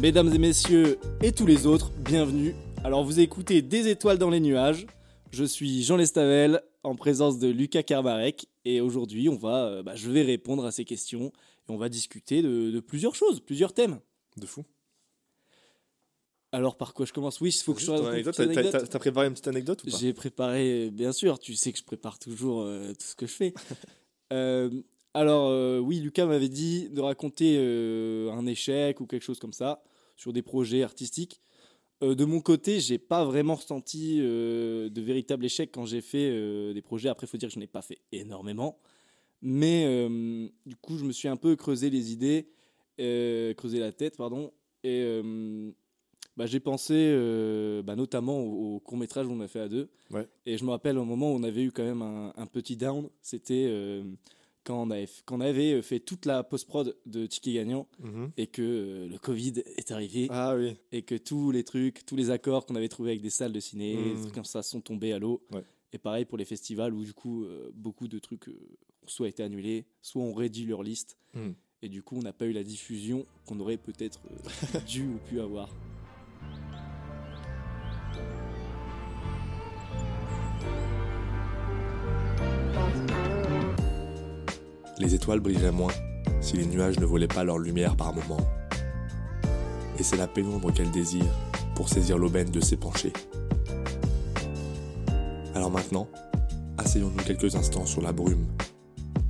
Mesdames et messieurs et tous les autres, bienvenue. Alors vous écoutez Des étoiles dans les nuages. Je suis Jean Lestavel en présence de Lucas Karmarek et aujourd'hui on va, euh, bah, je vais répondre à ces questions et on va discuter de, de plusieurs choses, plusieurs thèmes. De fou. Alors par quoi je commence? Oui, il faut que je Ton raconte une anecdote, t'as- anecdote. T'as t'as préparé une petite anecdote ou pas? J'ai préparé, bien sûr, tu sais que je prépare toujours euh, tout ce que je fais. Euh, alors, euh, oui, Lucas m'avait dit de raconter un échec ou quelque chose comme ça sur des projets artistiques. Euh, de mon côté, j'ai pas vraiment ressenti euh, de véritable échec quand j'ai fait euh, des projets. Après, il faut dire que je n'ai pas fait énormément. Mais du coup, je me suis un peu creusé les idées, creusé la tête, pardon. Et bah, j'ai pensé bah, notamment au, au court-métrage qu'on a fait à deux. Ouais. Et je me rappelle au moment où on avait eu quand même un, un petit down, c'était quand, on avait, quand on avait fait toute la post-prod de Ticket Gagnant Mhm. et que euh, le Covid est arrivé Ah oui. et que tous les trucs, tous les accords qu'on avait trouvés avec des salles de ciné, des trucs comme ça sont tombés à l'eau. Ouais. Et pareil pour les festivals où du coup euh, beaucoup de trucs euh, ont soit été annulés, soit ont réduit leur liste. Mhm. Et du coup on n'a pas eu la diffusion qu'on aurait peut-être euh, dû ou pu avoir. Les étoiles brilleraient moins si les nuages ne volaient pas leur lumière par moments. Et c'est la pénombre qu'elle désire pour saisir l'aubaine de s'épancher. Alors maintenant, asseyons-nous quelques instants sur la brume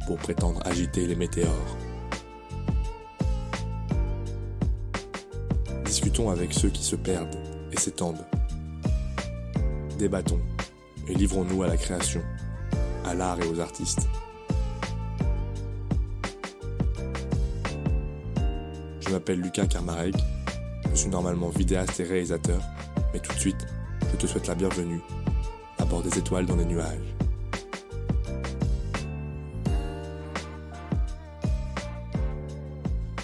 pour prétendre agiter les météores. Discutons avec ceux qui se perdent et s'étendent. Débattons et livrons-nous à la création, à l'art et aux artistes. Je m'appelle Lucas Karmarek, je suis normalement vidéaste et réalisateur, mais tout de suite, je te souhaite la bienvenue à bord des étoiles dans les nuages.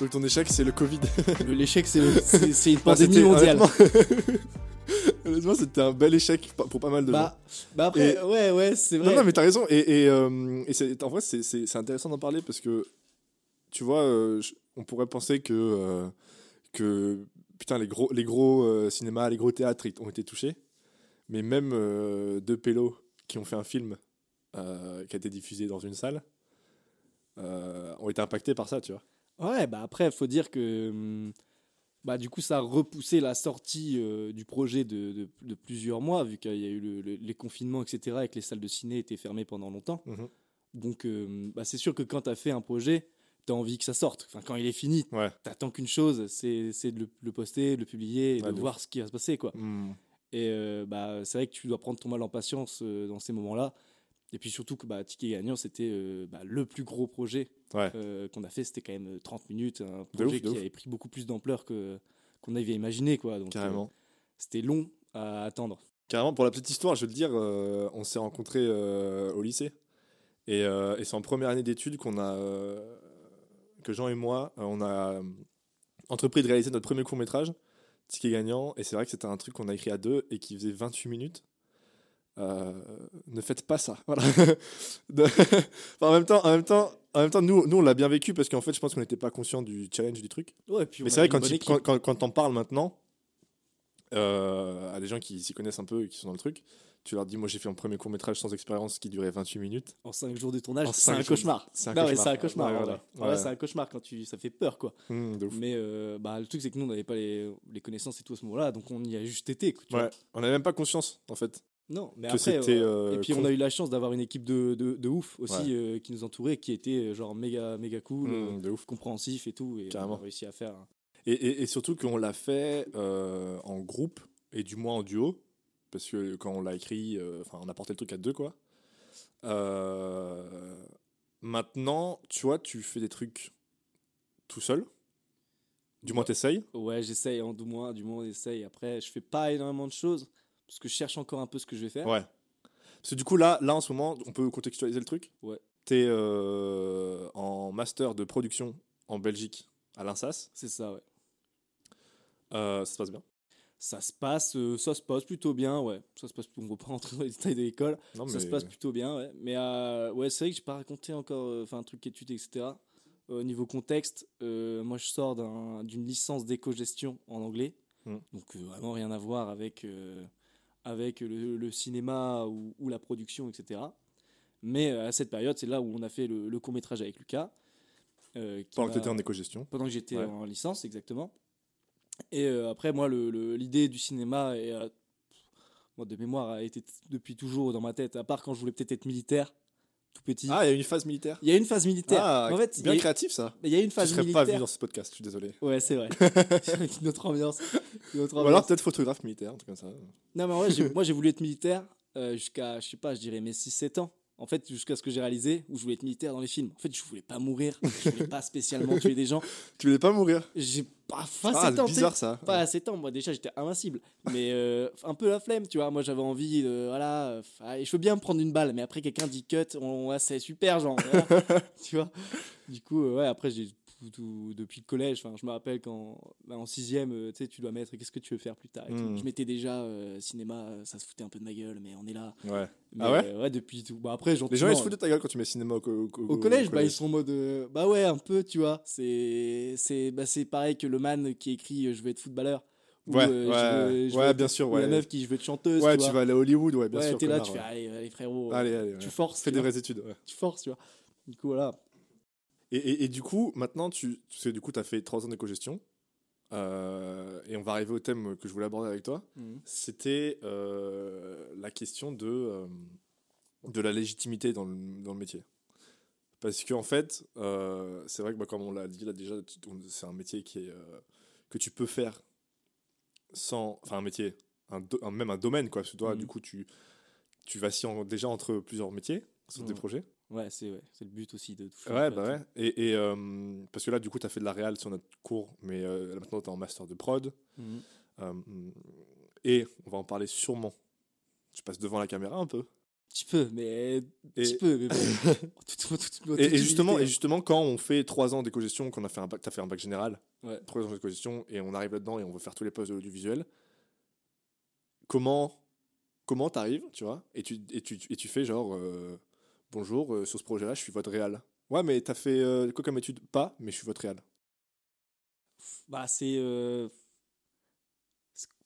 Donc ton échec, c'est le Covid. L'échec c'est une Bah, pandémie mondiale. Honnêtement, c'était un bel échec pour pas mal de gens. Bah, bah après, Et- ouais, ouais, c'est vrai. non, mais t'as raison. Et, et, euh, et en vrai, c'est- intéressant d'en parler parce que, tu vois, euh, je- on pourrait penser que, euh, que putain, les gros, les gros euh, cinémas, les gros théâtres ont été touchés. Mais même euh, deux pélos qui ont fait un film qui a été diffusé dans une salle ont été impactés par ça, tu vois. Ouais, bah après, faut dire que hum, bah, du coup, ça a repoussé la sortie du projet de, de- de plusieurs mois, vu qu'il y a eu le- le- les confinements, etc., et que les salles de ciné étaient fermées pendant longtemps. Mhm. Donc, bah, c'est sûr que quand tu as fait un projet, tu as envie que ça sorte. Enfin, quand il est fini, Ouais. t'attends qu'une chose, c'est c'est de le, le poster, de le publier, et Ouais, de voir ce qui va se passer, quoi. Hmm. Et euh, bah, c'est vrai que tu dois prendre ton mal en patience euh, dans ces moments-là. Et puis surtout que bah, Ticket Gagnant, c'était euh, bah, le plus gros projet Ouais. qu'on a fait. C'était quand même euh, 30 minutes, un projet ouf, qui avait pris beaucoup plus d'ampleur que qu'on avait imaginé. Quoi. Donc, Carrément. c'était long à attendre. Carrément, pour la petite histoire, je veux dire, on s'est rencontrés au lycée. Et, et c'est en première année d'études qu'on a, que Jean et moi, euh, on a euh, entrepris de réaliser notre premier court métrage, Ticket gagnant. Et c'est vrai que c'était un truc qu'on a écrit à deux et qui faisait 28 minutes. Euh, ne faites pas ça. Voilà. De- enfin, en même temps, en même temps, en même temps, nous, nous on l'a bien vécu parce qu'en fait, je pense qu'on n'était pas conscient du challenge du truc. Ouais, puis on Mais c'est vrai, quand, quand, quand, quand t'en parles maintenant, euh, à des gens qui s'y connaissent un peu et qui sont dans le truc, tu leur dis Moi j'ai fait mon premier court métrage sans expérience qui durait 28 minutes. En 5 jours de tournage, c'est un cauchemar. C'est un cauchemar. c'est un cauchemar. Ouais, ouais, ouais. C'est un cauchemar quand tu, ça fait peur, quoi. Ouf. Mais euh, bah, le truc, c'est que nous, on n'avait pas les, les connaissances et tout à ce moment-là, donc on y a juste été. tu vois. On n'avait même pas conscience en fait. Non, mais Que après, euh, euh, et puis on a eu la chance d'avoir une équipe de, de, de ouf aussi euh, qui nous entourait, qui était genre méga méga cool, euh, de ouf. compréhensif et tout, et Carrément. on a réussi à faire. Et, et, et surtout qu'on l'a fait en groupe et du moins en duo. Parce que quand on l'a écrit, euh, enfin on a porté le truc à deux quoi. Euh, maintenant, tu vois, tu fais des trucs tout seul? Du moins, t'essayes? Ouais, j'essaye, hein, du moins, du moins, on essaye. Après, je fais pas énormément de choses parce que je cherche encore un peu ce que je vais faire. Ouais. Parce que du coup, là, là, en ce moment, on peut contextualiser le truc? Ouais. T'es euh, en master de production en Belgique à l'INSAS. C'est ça, ouais. Euh, ça se passe bien? Ça se passe, euh, ça se passe plutôt bien, ouais. Ça se passe, on va pas rentrer dans les détails de l'école. Ça se passe plutôt bien, ouais. Mais euh, ouais, c'est vrai que j'ai pas raconté encore, euh, enfin, un truc études, etc. Au niveau contexte, moi je sors d'un- d'une licence d'éco-gestion en anglais, Mm. donc vraiment rien à voir avec, avec le, le cinéma ou, ou la production, etc. Mais à cette période, c'est là où on a fait le, court métrage avec Lucas. euh, Pendant que tu étais en éco-gestion. pendant que j'étais Ouais. en licence, exactement. Et euh, après, moi, l'idée du cinéma, est, euh, moi, de mémoire, a été depuis toujours dans ma tête, à part quand je voulais peut-être être militaire, tout petit. Ah, il y a une phase militaire. Il y a une phase militaire. Ah, en fait, bien a, créatif ça. il y a une Je phase serais militaire. pas vu dans ce podcast, je suis désolé. Ouais, c'est vrai. une autre ambiance. Une autre Ou alors peut-être photographe militaire, un truc comme ça. Non, mais en vrai, j'ai- moi, j'ai voulu être militaire euh, jusqu'à, je sais pas, je dirais mes 6-7 ans. En fait, jusqu'à ce que j'ai réalisé, où je voulais être militaire dans les films. En fait, je voulais pas mourir. Je voulais pas spécialement tuer des gens. Tu voulais pas mourir J'ai pas Ah, assez c'est tenté. bizarre ça. Pas assez temps, moi déjà j'étais invincible. Mais euh, un peu la flemme, tu vois. Moi j'avais envie de. Voilà. euh, je veux bien me prendre une balle, mais après quelqu'un dit cut, on, ouais, c'est super, genre. voilà, tu vois. Du coup, euh, ouais, après j'ai. Tout- tout- depuis le collège, enfin, je me rappelle quand bah, en sixième, euh, tu sais, tu dois mettre qu'est-ce que tu veux faire plus tard. et tout. Mm. Je mettais déjà euh, cinéma, ça se foutait un peu de ma gueule, mais on est là. Ouais. Mais, Ah ouais? Ouais, depuis tout. Bah après, Les gens ils se foutent de ta gueule quand tu mets cinéma au, co- au- au collège, bah, ils sont en mode. euh, bah ouais, un peu, tu vois. C'est c'est bah, pareil que le man qui écrit euh, Je veux être footballeur. Ou, Ouais, euh, je ouais, veux- je ouais, veux bien sûr, ou la ouais. meuf qui Je veux être chanteuse. Ouais, tu, tu vois. vas aller à Hollywood, ouais, bien ouais, sûr. t'es là, tu fais ouais. Allez, allez, frérot. Allez, allez. Tu ouais. forces. Fais tu des vois. vraies études. ouais. Tu forces, tu vois. Du coup, voilà. Et, et, et du coup, maintenant, tu, tu sais, du coup, tu as fait 3 ans d'éco-gestion. Euh, et on va arriver au thème que je voulais aborder avec toi. C'était euh, la question de, euh, de la légitimité dans le, dans le métier. Parce qu'en fait, euh, c'est vrai que bah, comme on l'a dit là déjà, c'est un métier qui est, que tu peux faire sans. Enfin, un métier, un do- un- même un domaine, quoi. Parce que toi, Mhm. du coup, tu, tu vacilles en- déjà entre plusieurs métiers sur Mhm. projets. Ouais, c'est ouais, le but aussi de toucher. Ouais, un peu bah ouais. Et, et, euh, parce que là, du coup, tu as fait de la réal sur notre cours, mais euh, maintenant, tu es en master de prod. tout. Mhm. Euh, et on va en parler sûrement. Tu passes devant la caméra un peu. Petit peu, mais. Et, Petit peu, mais bon. Tout- tout- tout- et, et justement, et justement, quand on fait trois ans d'éco-gestion, qu'on a fait un bac, t'as fait un bac général, Ouais. trois ans d'éco-gestion, et on arrive là-dedans et on veut faire tous les postes de l'audiovisuel, comment comment t'arrives, tu vois, et tu, et, tu, et tu fais genre, euh, bonjour, euh, sur ce projet-là, je suis votre réal. Ouais, mais t'as fait euh, quoi comme étude? Pas, mais je suis votre réal. Bah, c'est. euh,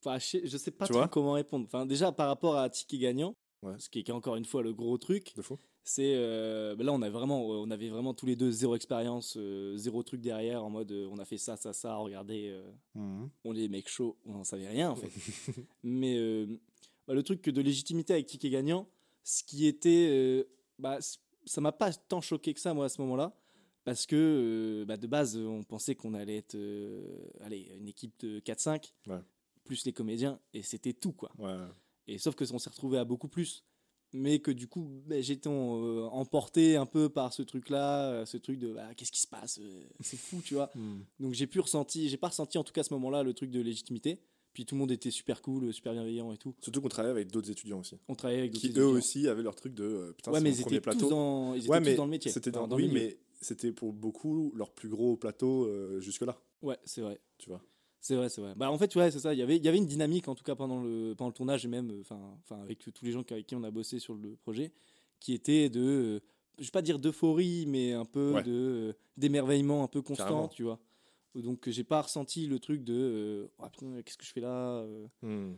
enfin, je, sais, pas trop comment répondre. Enfin, déjà, par rapport à Ticket Gagnant, Ouais. ce qui est encore une fois le gros truc, De fou. c'est. euh, bah là, on, a vraiment, on avait vraiment tous les deux zéro expérience, zéro truc derrière, en mode on a fait ça, ça, ça, regardez, Mhm. on est des mecs chauds, on n'en savait rien en fait. Mais bah, le truc de légitimité avec Ticket Gagnant, ce qui était. Bah, ça m'a pas tant choqué que ça, moi, à ce moment-là. Parce que euh, bah, de base, on pensait qu'on allait être euh, allez, une équipe de 4-5, Ouais. plus les comédiens, et c'était tout. quoi. Ouais. Et sauf que on s'est retrouvé à beaucoup plus. Mais que du coup, bah, j'étais euh, emporté un peu par ce truc-là, euh, ce truc de bah, qu'est-ce qui se passe euh, C'est fou, tu vois. Mhm. Donc j'ai pu ressentir, j'ai pas ressenti en tout cas à ce moment-là le truc de légitimité. Puis tout le monde était super cool, super bienveillant et tout. Surtout qu'on travaille avec d'autres étudiants aussi. On travaillait avec d'autres Qui eux étudiants. aussi avaient leur truc de euh, putain, Ouais, mais ils étaient, tous dans, ils étaient ouais, tous mais dans le métier. C'était dans, enfin, oui, le milieu. mais c'était pour beaucoup leur plus gros plateau euh, jusque-là, Ouais, c'est vrai. tu vois. C'est vrai, c'est vrai. Bah, en fait, ouais, c'est ça. Il y avait, il y avait une dynamique, en tout cas, pendant le, pendant le tournage, et même, enfin, avec tous les gens avec qui on a bossé sur le projet, qui était de, euh, je vais pas dire d'euphorie, mais un peu Ouais. de, euh, d'émerveillement un peu constant, Carrément. tu vois. Donc, j'ai pas ressenti le truc de, euh, putain, qu'est-ce que je fais là euh, Hmm.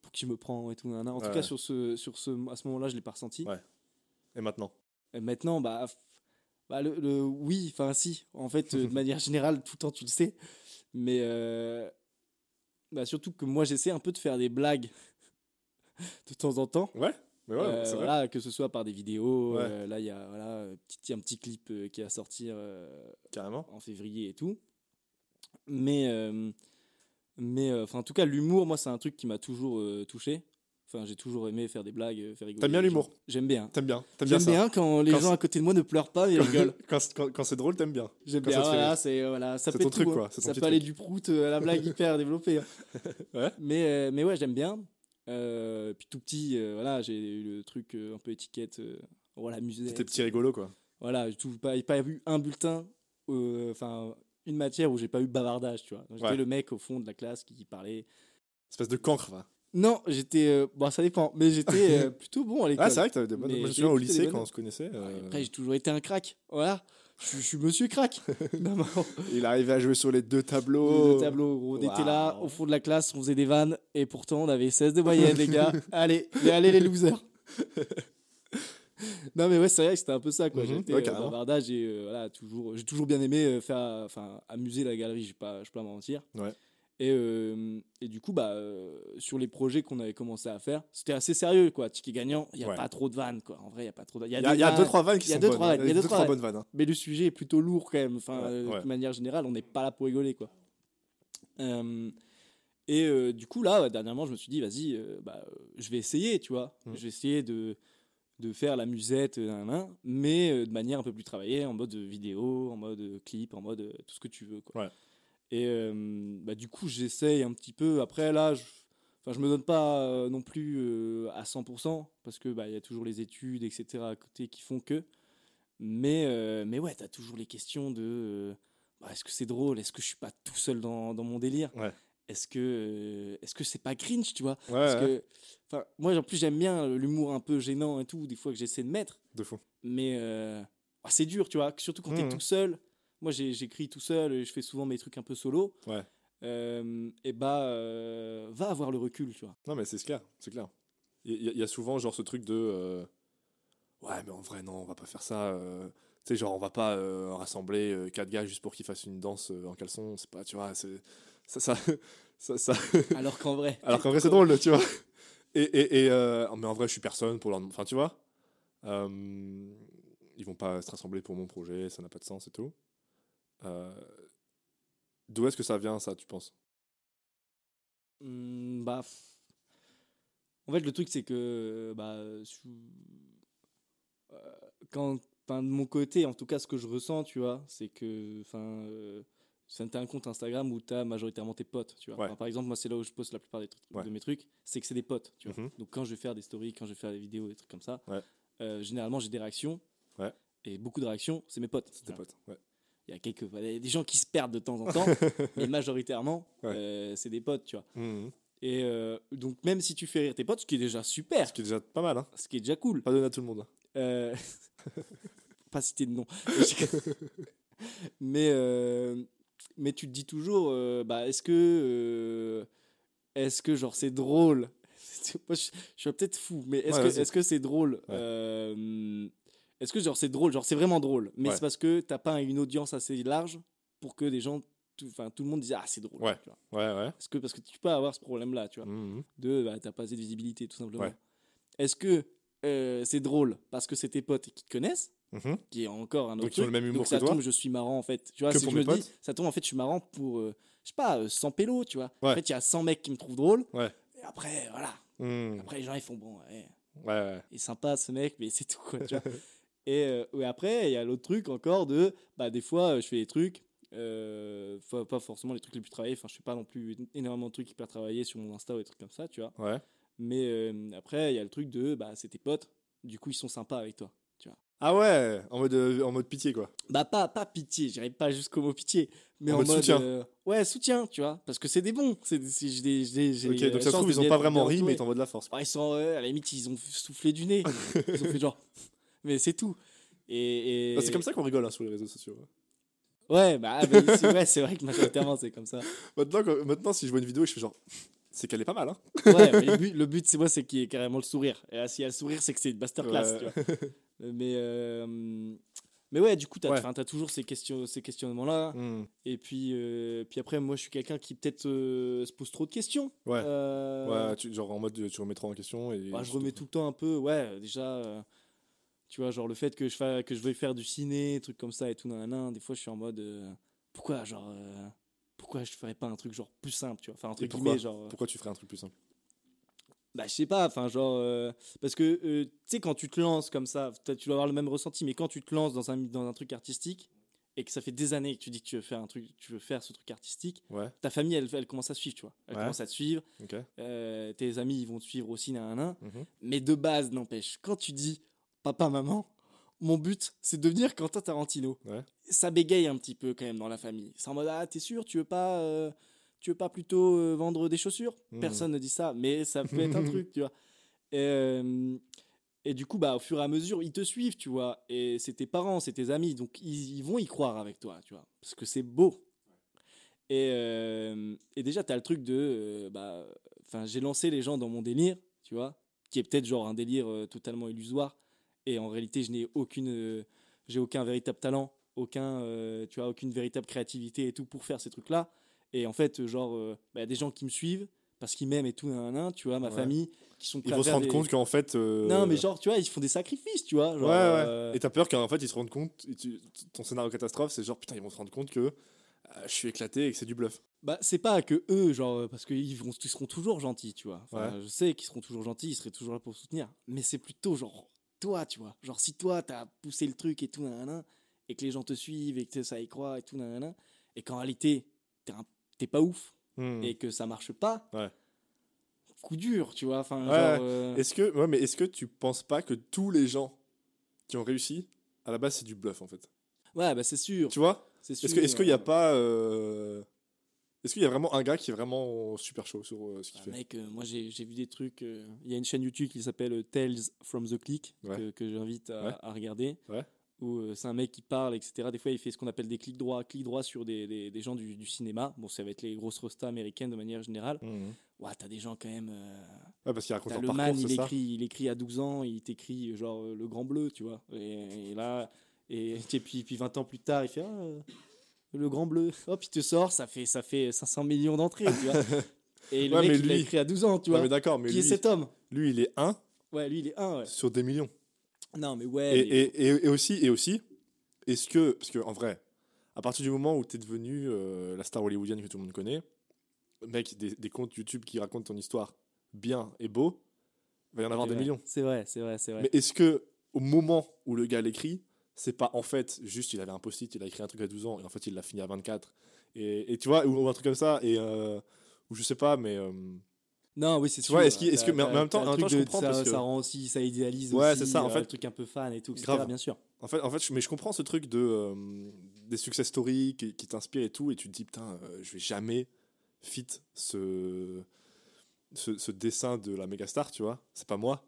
Pour qui je me prends et tout. En Ouais. tout cas, sur ce, sur ce, à ce moment-là, je l'ai pas ressenti. Ouais. Et maintenant? Et maintenant, bah, bah, le, le- oui, enfin si, en fait, euh, de manière générale, tout le temps tu le sais, mais euh, bah, surtout que moi j'essaie un peu de faire des blagues de temps en temps, Ouais, mais ouais, Euh, c'est vrai. que ce soit par des vidéos, Ouais. euh, là il y a voilà, un petit, un petit clip euh, qui va sortir euh, Carrément. en février et tout, mais, euh, mais euh, enfin en tout cas l'humour, moi c'est un truc qui m'a toujours euh, touché. Enfin, j'ai toujours aimé faire des blagues, faire rigoler. T'aimes bien l'humour. J'aime bien. T'aimes bien. T'aimes bien bien quand les Quand gens à côté de moi ne pleurent pas et rigolent. quand, quand, quand c'est drôle, t'aimes bien. J'aime bien, voilà, rire. c'est, voilà, ça peut ton truc, tout, quoi, Ça peut aller truc. du prout à la blague hyper développée. hein. Ouais. Mais, euh, mais ouais, j'aime bien. Euh, puis tout petit, euh, voilà, j'ai eu le truc un peu étiquette, voilà, musée. C'était petit rigolo, quoi. Voilà, j'ai tout, pas, pas eu un bulletin, enfin, une matière où j'ai pas eu bavardage, tu vois. J'étais Ouais. le mec au fond de la classe qui parlait. Espèce de cancre, va. Non, j'étais. euh, bon, ça dépend, mais j'étais euh, plutôt bon à l'école. Ah, c'est vrai que t'avais des bonnes. Mais Moi, je me au lycée, quand on se connaissait. euh, Après, j'ai toujours été un crack. Voilà. je, je suis monsieur crack. Non, Il arrivait à jouer sur les deux tableaux. Le tableau, gros. On était là, au fond de la classe, on faisait des vannes, et pourtant on avait 16 de moyenne, les gars. Allez, allez les losers. non, mais ouais, c'est vrai que c'était un peu ça, quoi. Mhm, J'étais ouais, euh, carrément. bavardage et euh, voilà, toujours, j'ai toujours bien aimé euh, faire, enfin, amuser la galerie, je pas, je peux pas mentir. Ouais. Et, euh, et du coup, bah, sur les projets qu'on avait commencé à faire, c'était assez sérieux, quoi. Ticket gagnant, il n'y a Ouais. pas trop de vannes, quoi. En vrai, il n'y a pas trop de Il y a, il y a deux, trois vannes qui y sont deux, bonnes. hein. il y a deux, trois bonnes vannes. hein. mais le sujet est plutôt lourd quand même. Enfin, de manière générale, on n'est pas là pour rigoler, quoi. Et euh, du coup, là, dernièrement, je me suis dit, vas-y, euh, bah, euh, je vais essayer, tu vois. Mm. Je vais essayer de, de faire la musette, euh, mais euh, de manière un peu plus travaillée, en mode vidéo, en mode euh, clip, en mode euh, tout ce que tu veux, quoi. Ouais. Et euh, bah, du coup, j'essaye un petit peu. Après, là, je, enfin, je me donne pas euh, non plus euh, à 100%, parce que bah, y a toujours les études, etc. à côté qui font que. Mais, euh, mais ouais, tu as toujours les questions de euh, bah, est-ce que c'est drôle? Est-ce que je suis pas tout seul dans, dans mon délire? Ouais. Est-ce que euh, est-ce que c'est pas cringe, tu vois? Ouais, Parce que moi, en plus, j'aime bien l'humour un peu gênant et tout, des fois que j'essaie de mettre. de fou. Mais euh, c'est dur, tu vois, surtout quand tu es Mhm. tout seul. Moi, j'écris tout seul, et je fais souvent mes trucs un peu solo. Ouais. Euh, et bah, euh, va avoir le recul, tu vois. Non, mais c'est clair, c'est clair. Il y, a- il y a souvent genre ce truc de ouais, mais en vrai non, on va pas faire ça. tu sais, genre on va pas rassembler quatre gars juste pour qu'ils fassent une danse en caleçon. C'est pas, tu vois, c'est ça, ça, ça, ça- Alors qu'en vrai. Alors qu'en vrai c'est drôle, tu vois. Et, et, et, euh, mais en vrai je suis personne pour leur, enfin tu vois. Euh, ils vont pas se rassembler pour mon projet, ça n'a pas de sens et tout. Euh, D'où est-ce que ça vient ça, tu penses? Hmm, bah. En fait, le truc, c'est que. Bah, euh, quand. Enfin, de mon côté, en tout cas, ce que je ressens, tu vois, c'est que. Enfin. T'as un compte Instagram où t'as majoritairement tes potes, tu vois. Ouais. Enfin, par exemple, moi, c'est là où je poste la plupart des trucs, Ouais. de mes trucs, c'est que c'est des potes, tu vois. Mhm. Donc, quand je vais faire des stories, quand je vais faire des vidéos, des trucs comme ça, Ouais. euh, généralement, j'ai des réactions. Et beaucoup de réactions, c'est mes potes. C'est tu tes potes. Il y a quelques, y a des gens qui se perdent de temps en temps, mais majoritairement, euh, c'est des potes, tu vois. Mhm. Et euh, donc, même si tu fais rire tes potes, ce qui est déjà super, Ce qui est déjà pas mal, hein. ce qui est déjà cool, Pas donné à tout le monde. hein. pas citer de nom, mais, mais tu te dis toujours, euh, bah, est-ce que, euh, est-ce que genre c'est drôle? Moi, je, je suis peut-être fou, mais est-ce Ouais, que est-ce que c'est drôle? Ouais. euh, Est-ce que genre c'est drôle, genre c'est vraiment drôle, mais Ouais. c'est parce que t'as pas une audience assez large pour que des gens, tout- enfin tout le monde dise ah c'est drôle. Ouais. tu vois. Ouais, ouais. Parce que parce que tu peux avoir ce problème-là, tu vois Mhm. de bah, t'as pas assez de visibilité tout simplement. Ouais. Est-ce que euh, c'est drôle parce que c'est tes potes qui te connaissent, Mhm. qui est encore un autre Donc, ils ont truc. le même humour Donc ça que toi tombe, je suis marrant en fait. Tu vois, Que pour je me dis, ça tombe en fait, je suis marrant pour, euh, je sais pas, euh, 100 pélos, tu vois. En fait, il y a 100 mecs qui me trouvent drôle. Ouais. Et après, voilà. Mhm. Après, les gens ils font bon, ouais, Ouais, ouais. il est sympa ce mec, mais c'est tout quoi. Tu vois. et, euh, après, il y a l'autre truc encore de, bah des fois, euh, je fais des trucs. Euh, pas forcément les trucs les plus travaillés enfin je fais pas non plus énormément de trucs hyper travaillés sur mon insta ou des trucs comme ça tu vois Ouais. mais après, il y a le truc de, bah, c'est tes potes, du coup, ils sont sympas avec toi. Ah ouais, en mode, euh, en mode pitié, quoi. Bah, pas, pas pitié, j'irai pas jusqu'au mot pitié, mais En en, mode mode. soutien. euh, ouais, soutien, tu vois, parce que c'est des bons. C'est, des- j'ai Ok, donc ça se trouve, ils ont pas vraiment ri, mais ils t'envoient de la force. quoi. Ouais, ils sont, euh, à la limite, ils ont soufflé du nez. ils ont fait genre. Mais c'est tout. Et, et- Bah, c'est comme ça qu'on rigole hein, sur les réseaux sociaux. Ouais, bah, ah, bah, c'est vrai, c'est vrai que majoritairement, c'est comme ça. Maintenant, quand- maintenant, si je vois une vidéo, je fais genre, c'est qu'elle est pas mal, hein. Ouais, mais le but, le but c'est moi, c'est qu'il y ait carrément le sourire. Et là, s'il y a le sourire, c'est que c'est une masterclass, Ouais. tu vois. Mais, euh, mais ouais, du coup, Ouais. enfin, t'as toujours ces, questions, ces questionnements-là. Mhm. Et puis, euh, puis après, moi, je suis quelqu'un qui peut-être euh, se pose trop de questions. Ouais. Euh, Ouais, tu, genre en mode, tu remets trop en question. Et bah, je remets tout le temps un peu, ouais, déjà, euh, tu vois, genre le fait que je, fa- que je veuille faire du ciné, trucs comme ça et tout, nanana, des fois, je suis en mode, euh, pourquoi, genre, euh, pourquoi je ferais pas un truc genre plus simple, tu vois, enfin, entre pourquoi guillemets, genre. euh, Pourquoi tu ferais un truc plus simple? Bah, je sais pas, enfin, genre. euh, parce que, euh, tu sais, quand tu te lances comme ça, tu dois avoir le même ressenti, mais quand tu te lances dans un, dans un truc artistique et que ça fait des années que tu dis que tu veux faire un truc, tu veux faire ce truc artistique, Ouais, ta famille, elle, elle commence à suivre, tu vois. Elle Ouais. commence à te suivre, ok. euh, tes amis, ils vont te suivre aussi, nan, Mhm. Mais de base, n'empêche, quand tu dis papa, maman, mon but, c'est de devenir Quentin Tarantino. Ouais. Ça bégaye un petit peu quand même dans la famille. C'est en mode, ah, t'es sûr, tu veux pas. euh, tu veux pas plutôt euh, vendre des chaussures? Mhm. Personne ne dit ça, mais ça peut être un truc, tu vois. Et, euh, Et du coup, bah, au fur et à mesure, ils te suivent, tu vois. Et c'est tes parents, c'est tes amis. Donc, ils, ils vont y croire avec toi, tu vois. Parce que c'est beau. Et, et déjà, tu as le truc de. bah, Enfin, j'ai lancé les gens dans mon délire, tu vois. Qui est peut-être genre un délire totalement illusoire. Et en réalité, je n'ai aucune. euh, j'ai aucun véritable talent, aucun, euh, tu vois, aucune véritable créativité et tout pour faire ces trucs-là. Et en fait, genre, euh, bah, y a des gens qui me suivent parce qu'ils m'aiment et tout, nan, nan, tu vois, ma Ouais. famille, qui sont prêts Ils vont se rendre des- compte qu'en fait. euh, Non, mais genre, tu vois, ils font des sacrifices, tu vois. Ouais, Genre, ouais. euh, Et t'as peur qu'en fait ils se rendent compte, tu- ton scénario catastrophe, c'est genre putain, ils vont se rendre compte que euh, je suis éclaté et que c'est du bluff. Bah, c'est pas que eux, genre, parce qu'ils vont, ils seront toujours gentils, tu vois. Enfin, Ouais. Je sais qu'ils seront toujours gentils, ils seraient toujours là pour soutenir. Mais c'est plutôt genre, toi, tu vois. Genre, si toi, t'as poussé le truc et tout, nanana, et que les gens te suivent et que ça y croit et tout, nanana, et qu'en réalité, t'es un- t'es pas ouf Hmm. et que ça marche pas, Ouais. coup dur, tu vois. Enfin, Ouais, euh, Est-ce que, ouais, mais est-ce que tu penses pas que tous les gens qui ont réussi, à la base, c'est du bluff en fait? Ouais, bah, c'est sûr. Tu vois? C'est sûr. Est-ce qu'il y a euh, pas, euh, est-ce qu'il y a vraiment un gars qui est vraiment super chaud sur euh, ce qu'il Bah, fait? mec, euh, moi j'ai vu des trucs. euh, Il y a une chaîne YouTube qui s'appelle Tales from the Click Ouais. que, que j'invite à, Ouais. à regarder. Ouais. Où c'est un mec qui parle, etc. Des fois, il fait ce qu'on appelle des clics droits, clics droits sur des, des, des gens du, du cinéma. Bon, ça va être les grosses rostas américaines de manière générale. Mhm. Ouais, t'as des gens quand même. Ouais, parce qu'il raconte un le man, il écrit, il écrit à 12 ans, il t'écrit genre le grand bleu, tu vois. Et, et là, et, et puis, puis 20 ans plus tard, il fait Ah, le grand bleu. Hop, il te sort, ça fait, ça fait 500 millions d'entrées, tu vois. Et le Ouais, mec, il l'a écrit à 12 ans, tu Ouais, vois. mais d'accord, mais Qui lui, est cet homme? lui, il est un Ouais, lui, il est un, ouais. sur des millions. Non, mais Et, ouais. mais- et, et, et aussi, et aussi, est-ce que, parce que en vrai, à partir du moment où tu es devenu euh, la star hollywoodienne que tout le monde connaît, mec, des, des comptes YouTube qui racontent ton histoire bien et beau, il va y en avoir des millions. C'est vrai, c'est vrai, c'est vrai. Mais est-ce que au moment où le gars l'écrit, c'est pas en fait juste il avait un post-it, il a écrit un truc à 12 ans et en fait il l'a fini à 24 et, et tu vois ou, ou un truc comme ça et euh, ou je sais pas mais euh, Non, oui, c'est sûr. est-ce que- mais en même temps- en même je comprends ça, parce que- ça rend aussi, ça idéalise Ouais, aussi. c'est ça, en euh, fait. le truc un peu fan et tout, etc. Grave. Bien sûr. en fait en fait je- mais je comprends ce truc de euh, des success stories qui, qui t'inspirent et tout et tu te dis putain je vais jamais fit ce, ce ce dessin de la méga star tu vois c'est pas moi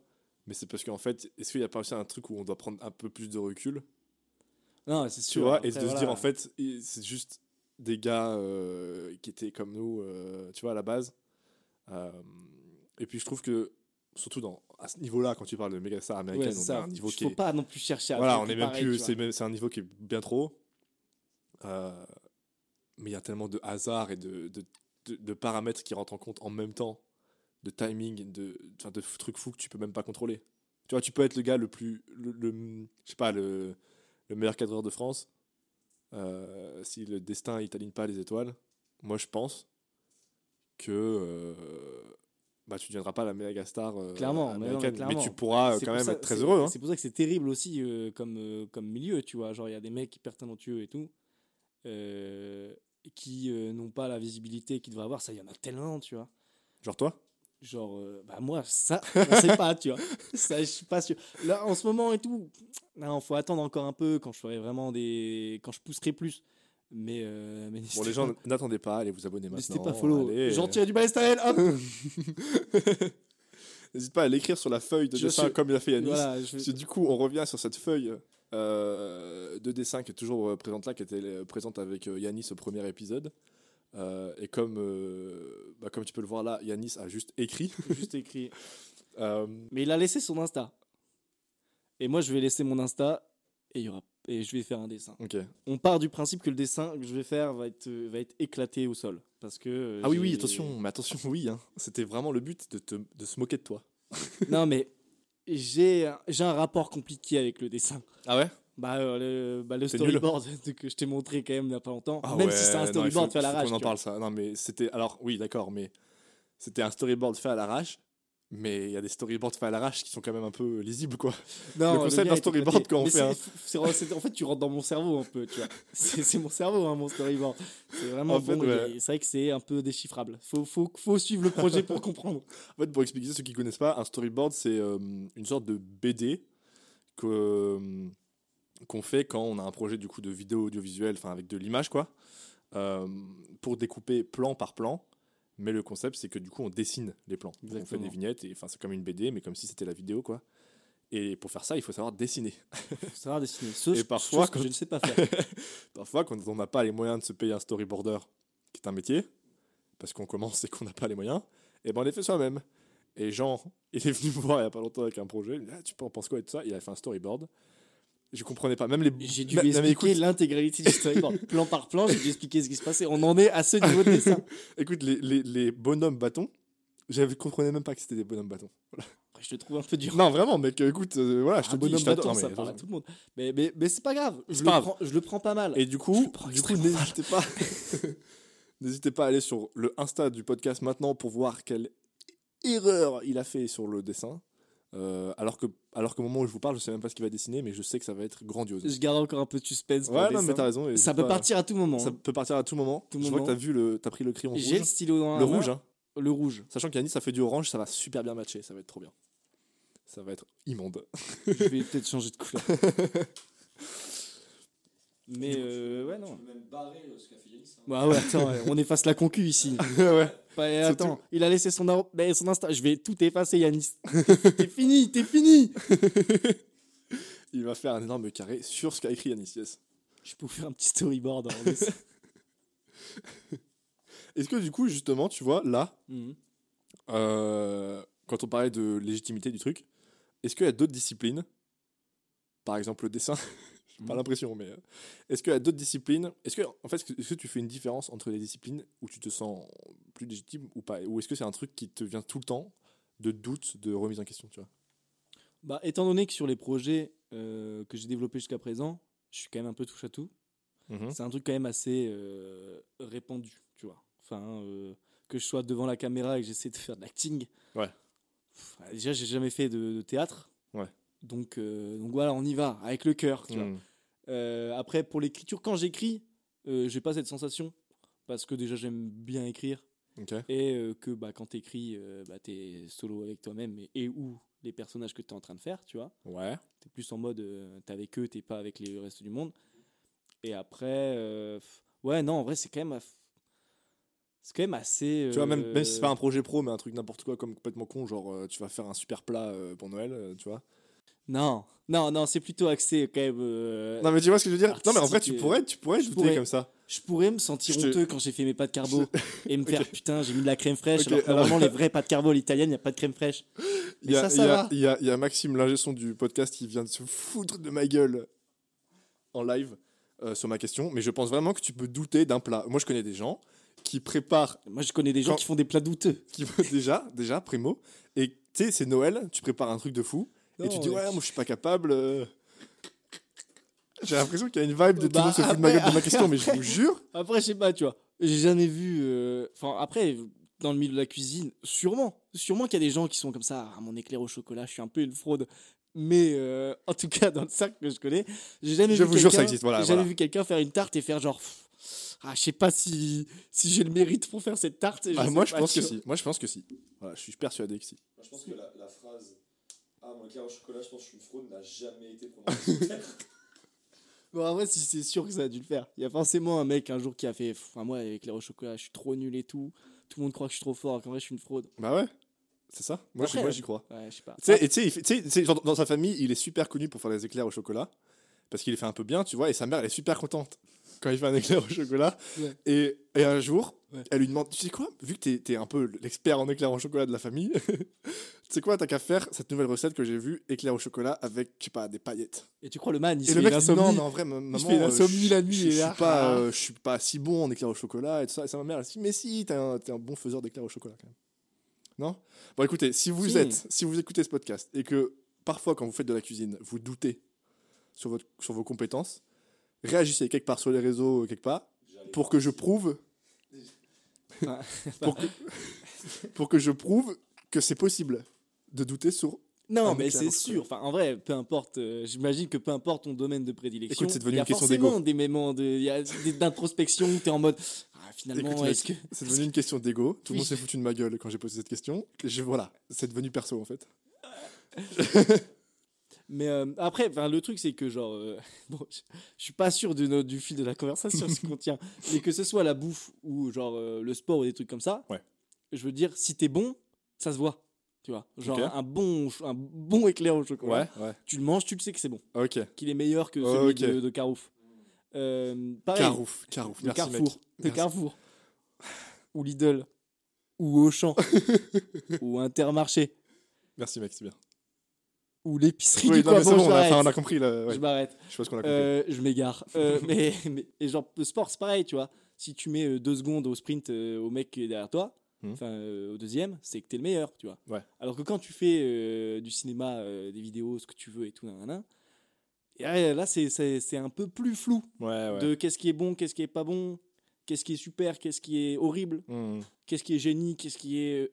mais c'est parce qu'en fait est-ce qu'il y a pas aussi un truc où on doit prendre un peu plus de recul Non, c'est tu sûr. vois, Après, et de se dire en fait, c'est juste des gars euh, qui étaient comme nous, euh, tu vois, à la base. Euh, et puis je trouve que, surtout dans, à ce niveau-là, quand tu parles de méga stars Ouais, américaines, c'est on ça. a un niveau Il qui faut est. pas non plus chercher à. Voilà, on est même plus. tu vois. C'est un niveau qui est bien trop mais il y a tellement de hasard et de, de, de- de paramètres qui rentrent en compte en même temps, de timing, de, de trucs fous que tu peux même pas contrôler. Tu vois, tu peux être le gars le plus. Le, le- je sais pas, le, le meilleur cadreur de France. Euh, si le destin il t'aligne pas les étoiles, moi je pense que euh, bah, tu ne deviendras pas la méga star euh, Clairement, mais non, mais américaine. Mais, clairement. tu pourras quand même ça- être très heureux. hein. C'est pour ça que c'est terrible aussi comme, comme milieu, tu vois. Genre, il y a des mecs hyper talentueux et tout, qui n'ont pas la visibilité qu'ils devraient avoir. Ça, il y en a tellement, tu vois. Genre toi? Genre, euh, bah moi, ça, on sait pas, tu vois. Ça, je suis pas sûr. Là, en ce moment et tout, non, faut attendre encore un peu quand je ferai vraiment des. quand je pousserai plus. Mais. euh, mais Bon, n'hésitez les gens, pas- n'attendez pas, allez vous abonner N'hésitez maintenant. pas, follow. allez, euh, tire du balestarel, hop N'hésite pas à l'écrire sur la feuille de Je dessin suis- comme il a fait Yanis. Voilà, je- du coup, on revient sur cette feuille euh, de dessin qui est toujours présente là, qui était présente avec Yanis au premier épisode. Euh, et comme, euh, bah, comme tu peux le voir là, Yanis a juste écrit. juste écrit. Euh, Mais il a laissé son Insta. Et moi, je vais laisser mon Insta et, il y aura... et je vais faire un dessin. ok. On part du principe que le dessin que je vais faire va être, va être éclaté au sol. Parce que. Ah oui, oui, attention, mais attention, oui. hein. C'était vraiment le but de, te- de se moquer de toi. Non, mais j'ai un rapport compliqué avec le dessin. Ah ouais? Bah, euh, le, bah, le storyboard que je t'ai montré quand même il n'y a pas longtemps. Ah même ouais, si c'est un non, storyboard faut- fait à l'arrache. qu'on en parle ça. Non, mais c'était. Alors, oui, d'accord, mais c'était un storyboard fait à l'arrache. Mais il y a des storyboards faits à l'arrache qui sont quand même un peu lisibles, quoi. Non, Le concept d'un storyboard quand on fait un- c'est- En fait, tu rentres dans mon cerveau un peu, tu vois. C'est mon cerveau, hein, mon storyboard. C'est vraiment En fait, bon. ouais. C'est vrai que c'est un peu déchiffrable. Faut, faut, faut suivre le projet pour comprendre. En fait, pour expliquer ceux qui connaissent pas, un storyboard, c'est euh, une sorte de BD que, euh, qu'on fait quand on a un projet du coup de vidéo audiovisuelle, enfin avec de l'image, quoi, euh, pour découper plan par plan. Mais le concept, c'est que du coup, on dessine les plans. Donc, on fait des vignettes, et enfin, c'est comme une BD, mais comme si c'était la vidéo, quoi. Et pour faire ça, il faut savoir dessiner. Faut savoir dessiner. Sauf, Et parfois, que quand- je ne sais pas faire. Parfois, quand on n'a pas les moyens de se payer un storyboarder, qui est un métier, parce qu'on commence et qu'on n'a pas les moyens, et ben on les fait soi-même. Et Jean, il est venu me voir il n'y a pas longtemps avec un projet. Il me dit, Ah, tu en penses quoi et tout ça? Il a fait un storyboard. Je comprenais pas. Même les. J'ai dû expliquer l'intégralité du storyboard. plan par plan, j'ai dû expliquer ce qui se passait. On en est à ce niveau de dessin. écoute, les, les, les bonhommes bâtons, je ne comprenais même pas que c'était des bonhommes bâtons. Je te trouve un peu dur. Non, vraiment, mec, écoute, euh, voilà, je te dis, bonhomme bâton, ça mais- parle à tout le monde. Mais, mais, mais c'est pas grave. Je le, prends, je le prends pas mal. Et du coup, du n'hésitez pas, n'hésitez pas à aller sur le Insta du podcast maintenant pour voir quelle erreur il a fait sur le dessin. Euh, alors que, alors qu'au moment où je vous parle, je sais même pas ce qu'il va dessiner, mais je sais que ça va être grandiose. Je garde encore un peu de suspense. pour Ouais, non, mais t'as raison. et Ça peut pas- partir à tout moment. Ça hein. peut partir à tout moment. Tout je moment. vois que t'as vu le, t'as pris le crayon J'ai le rouge. stylo dans Le rouge, hein. Le rouge. Sachant qu'Yannis, ça fait du orange, ça va super bien matcher, ça va être trop bien. Ça va être immonde. Je vais peut-être changer de couleur. Mais euh, ouais, non. Tu peux même barrer euh, ce qu'a fait Yanis. hein. Bah ouais, attends, ouais, on efface la concu ici. ouais. Bah, attends, il a laissé son, ar- bah, son Insta. Je vais tout effacer, Yanis. t'es fini, t'es fini. Il va faire un énorme carré sur ce qu'a écrit Yannis, yes. Je peux vous faire un petit storyboard. en dessin. Est-ce que du coup, justement, tu vois, là, Mhm. euh, quand on parlait de légitimité du truc, est-ce qu'il y a d'autres disciplines, par exemple le dessin, j'ai pas l'impression, mais euh, est-ce qu'il y a d'autres disciplines Est-ce que, en fait, est-ce que- que tu fais une différence entre les disciplines où tu te sens plus légitime ou pas? Ou est-ce que c'est un truc qui te vient tout le temps de doute, de remise en question, tu vois? Bah, étant donné que sur les projets euh, que j'ai développés jusqu'à présent, je suis quand même un peu touche à tout. Mhm. C'est un truc quand même assez euh, répandu, tu vois. Enfin, euh, que je sois devant la caméra et que j'essaie de faire de l'acting. Ouais. Pff, déjà, j'ai jamais fait de, de théâtre. Ouais. Donc, euh, donc voilà, on y va, avec le cœur, tu vois. Mhm. Euh, après, pour l'écriture, quand j'écris, euh, j'ai pas cette sensation. Parce que déjà, j'aime bien écrire. Et que bah, quand t'écris, bah, t'es solo avec toi-même et, et ou les personnages que t'es en train de faire, tu vois. Ouais. T'es plus en mode, euh, t'es avec eux, t'es pas avec les- le reste du monde. Et après, euh, ouais, non, en vrai, c'est quand même, c'est quand même assez. Tu vois, même, même si c'est pas un projet pro, mais un truc n'importe quoi, comme complètement con, genre tu vas faire un super plat pour Noël, tu vois. Non, non, non, c'est plutôt axé quand même. euh, Non, mais tu vois ce que je veux dire? Non, mais en vrai, tu pourrais, tu pourrais je douter pourrais. comme ça. Je pourrais me sentir Je te- honteux quand j'ai fait mes pâtes carbo et me faire putain, j'ai mis de la crème fraîche. Ok, alors que alors- normalement, les vraies pâtes carbo, l'italienne, il n'y a pas de crème fraîche. Il y, y y y a Maxime, l'ingé son du podcast, qui vient de se foutre de ma gueule en live euh, sur ma question. Mais je pense vraiment que tu peux douter d'un plat. Moi, je connais des gens qui préparent, Moi, je connais des gens Quand- qui font des plats douteux. qui déjà, déjà, primo. Et tu sais, c'est Noël, tu prépares un truc de fou. Et tu dis, ouais, moi, je suis pas capable. euh. J'ai l'impression qu'il y a une vibe de tout le Bah, monde se fout de ma après- gueule de ma question, mais je vous jure. Après, je sais pas, tu vois. J'ai jamais vu. euh, Enfin, après, dans le milieu de la cuisine, sûrement. Sûrement qu'il y a des gens qui sont comme ça. Ah, mon éclair au chocolat, je suis un peu une fraude. Mais euh, en tout cas, dans le cercle que je connais, j'ai jamais Je vu vous jure, ça quelqu'un- existe, voilà, J'ai jamais voilà. vu quelqu'un faire une tarte et faire genre. pff, Ah, je sais pas si, si j'ai le mérite pour faire cette tarte. Ah, sais moi, je pas, pense tu que vois. si. Moi, je pense que si. Voilà, je suis persuadé que si. Moi, je pense que la, la phrase Ah, mon éclair au chocolat, je pense que je suis une fraude n'a jamais été prononcée. Bon, en vrai, si c'est sûr que ça a dû le faire. Il y a forcément un mec un jour qui a fait. Pff, moi, avec l'éclair au chocolat, je suis trop nul et tout. Tout le monde croit que je suis trop fort, qu'en vrai, je suis une fraude. Bah ouais, c'est ça. Moi, j'y- Après, moi, j'y crois. Ouais, je sais pas. Tu sais, dans sa famille, il est super connu pour faire des éclairs au chocolat. Parce qu'il les fait un peu bien, tu vois, et sa mère, elle est super contente quand il fait un éclair au chocolat. Ouais. Et, et un jour, Ouais. elle lui demande Tu sais quoi Vu que t'es es un peu l'expert en éclair au chocolat de la famille, tu sais quoi T'as qu'à faire cette nouvelle recette que j'ai vue, éclair au chocolat avec, je sais pas, des paillettes. Et tu crois le man, il et se le fait mec, non, mais en vrai, ma- maman, fait une euh, la nuit, je, il suis pas, Ah. euh, je suis pas si bon en éclair au chocolat et tout ça. Et sa mère, elle dit Mais si, t'es un, un bon faiseur d'éclair au chocolat quand même. Non? Bon, écoutez, si vous Si. êtes, si vous écoutez ce podcast et que parfois, quand vous faites de la cuisine, vous doutez sur, votre, sur vos compétences, réagissez quelque part sur les réseaux, euh, quelque part, pour que je prouve. Pour, que, pour que je prouve que c'est possible de douter sur. Non, mais c'est sûr. Enfin, en vrai, peu importe. euh, J'imagine que peu importe ton domaine de prédilection. Écoute, c'est devenu il y a une question forcément d'ego. des moments de, il y a des- d'introspection où t'es en mode. Ah, finalement, est-ce que. c'est devenu une question d'ego. Tout le Oui. monde s'est foutu de ma gueule quand j'ai posé cette question. Et je, voilà, c'est devenu perso en fait. Mais euh, après, le truc, c'est que genre. euh, bon, je, je suis pas sûr de du fil de la conversation, ce qu'on tient. Mais que ce soit la bouffe ou genre euh, le sport ou des trucs comme ça. Ouais. Je veux dire, si t'es bon, ça se voit. Tu vois, genre un bon un bon éclair au chocolat. Ouais, ouais. Tu le manges, tu le sais que c'est bon, Ok. qu'il est meilleur que celui de, de Carouf. Euh, pareil, Carouf, Carouf. de Merci, Carrefour, mec. de Merci. Carrefour, ou Lidl, ou Auchan, ou Intermarché, Merci, mec, c'est bien. Ou l'épicerie Oui, du coin. Bon, bon, on a, j'arrête. enfin, on a compris. Là, ouais. Je m'arrête. Je pense qu'on a compris. Euh, je m'égare. Euh, mais, mais- et genre, le sport, c'est pareil, tu vois. Si tu mets euh, deux secondes au sprint au mec qui est derrière toi, Mhm. enfin euh, au deuxième, c'est que t'es le meilleur, tu vois. Ouais. Alors que quand tu fais euh, du cinéma, euh, des vidéos, ce que tu veux et tout, nanana, et là, c'est- un peu plus flou ouais, ouais. de qu'est-ce qui est bon, qu'est-ce qui est pas bon, qu'est-ce qui est super, qu'est-ce qui est horrible, Hmm. qu'est-ce qui est génie, qu'est-ce qui est,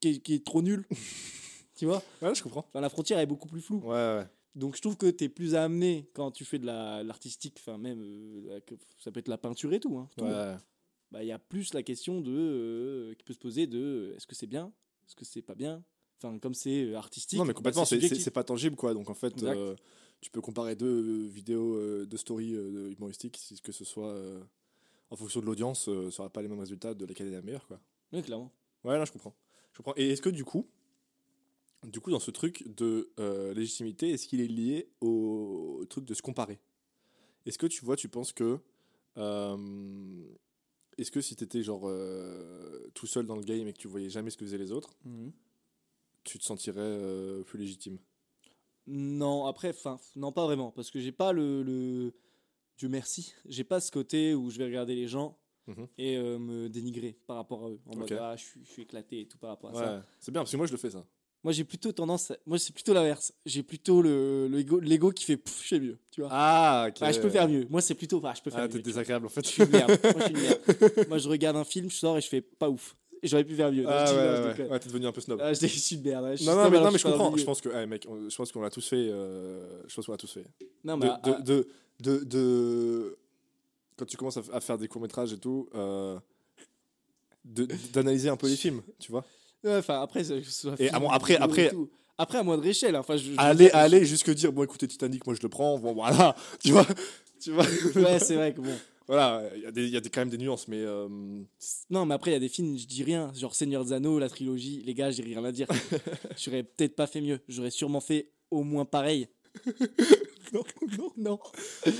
qui est, qui est trop nul. tu vois Ouais, je comprends. Enfin, La frontière est beaucoup plus floue. Ouais, ouais. Donc je trouve que tu es plus amené quand tu fais de la- l'artistique, enfin même euh, la- ça peut être la peinture et tout. hein, tout. Ouais. Bah il y a plus la question de euh, qui peut se poser de euh, est-ce que c'est bien, est-ce que c'est pas bien? Enfin comme c'est artistique. Non, mais bah, complètement, c'est c'est- pas tangible, quoi. Donc, en fait, tu peux comparer deux vidéos de story euh, humoristiques, si- que ce soit en fonction de l'audience, ça aura pas les mêmes résultats de laquelle est la meilleure, quoi. Oui, clairement. Ouais, là, je comprends. Je comprends. Et est-ce que, du coup, du coup, dans ce truc de euh, légitimité, est-ce qu'il est lié au, au truc de se comparer? Est-ce que tu vois, tu penses que. euh, est-ce que si t'étais genre euh, tout seul dans le game et que tu voyais jamais ce que faisaient les autres, tu te sentirais plus légitime? Non, après, enfin, non, pas vraiment, parce que j'ai pas le, le- Dieu merci, j'ai pas ce côté où je vais regarder les gens Mhm. et euh, me dénigrer par rapport à eux, en mode Ok. ah, je suis, je suis éclaté et tout par rapport à ça. Ouais, c'est bien parce que moi je le fais ça. Moi, j'ai plutôt tendance, à- moi, c'est plutôt l'inverse. J'ai plutôt le le ego- l'ego qui fait, pff, je fais mieux, tu vois. Ah, ok. Ah, je peux faire mieux. Moi, c'est plutôt, ah, je peux faire Ah, mieux. t'es désagréable en fait. Je suis une merde. Moi, je suis une merde. Moi, je regarde un film, je sors et je fais pas ouf. J'aurais pu faire mieux. Ah ouais, ouais, déconne. ouais, t'es devenu un peu snob. Ah, je suis une merde. ouais, non, non, mais, non, mais je comprends. Je pense que, eh, mec, on- je pense qu'on l'a tous fait. euh, je pense qu'on l'a tous fait. Non, De, mais de, ah, de, de, de- quand tu commences à, à faire des courts métrages et tout, euh, de- d'analyser un peu les films, tu vois. Ouais, enfin, après, ça- ça Et film, à mon- après- après- et après, à moindre échelle. Enfin, je, Aller, dire, aller jusque dire bon écoutez Titanic, moi je le prends. Bon voilà, tu vois, tu vois. Ouais, c'est vrai que bon. Voilà, il y a des, y a des, quand même des nuances, mais euh, Non, mais après, il y a des films, je dis rien. Genre Seigneur des Anneaux, la trilogie. Les gars, j'ai rien à dire. J'aurais peut-être pas fait mieux. J'aurais sûrement fait au moins pareil. non, non, non.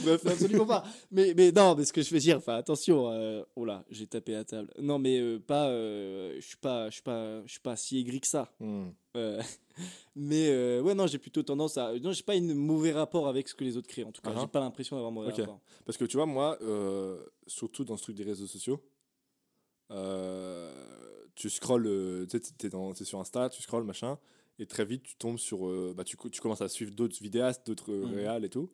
bref. Non, absolument pas. Mais, mais non, mais ce que je veux dire, enfin, attention. euh, oh là, j'ai tapé la table. Non, mais euh, pas. euh, je suis pas, je suis pas, je suis pas si aigri que ça. Hmm. Mais ouais, non, j'ai plutôt tendance à. Non, j'ai pas un mauvais rapport avec ce que les autres créent. En tout cas, Uh-huh. j'ai pas l'impression d'avoir mauvais Ok. rapport. Parce que tu vois, moi, surtout dans ce truc des réseaux sociaux, tu scrolles, tu sais, t'es sur Insta, tu scrolles, machin, et très vite, tu tombes sur. euh, bah, tu, tu commences à suivre d'autres vidéastes, d'autres euh, Mhm. réals et tout,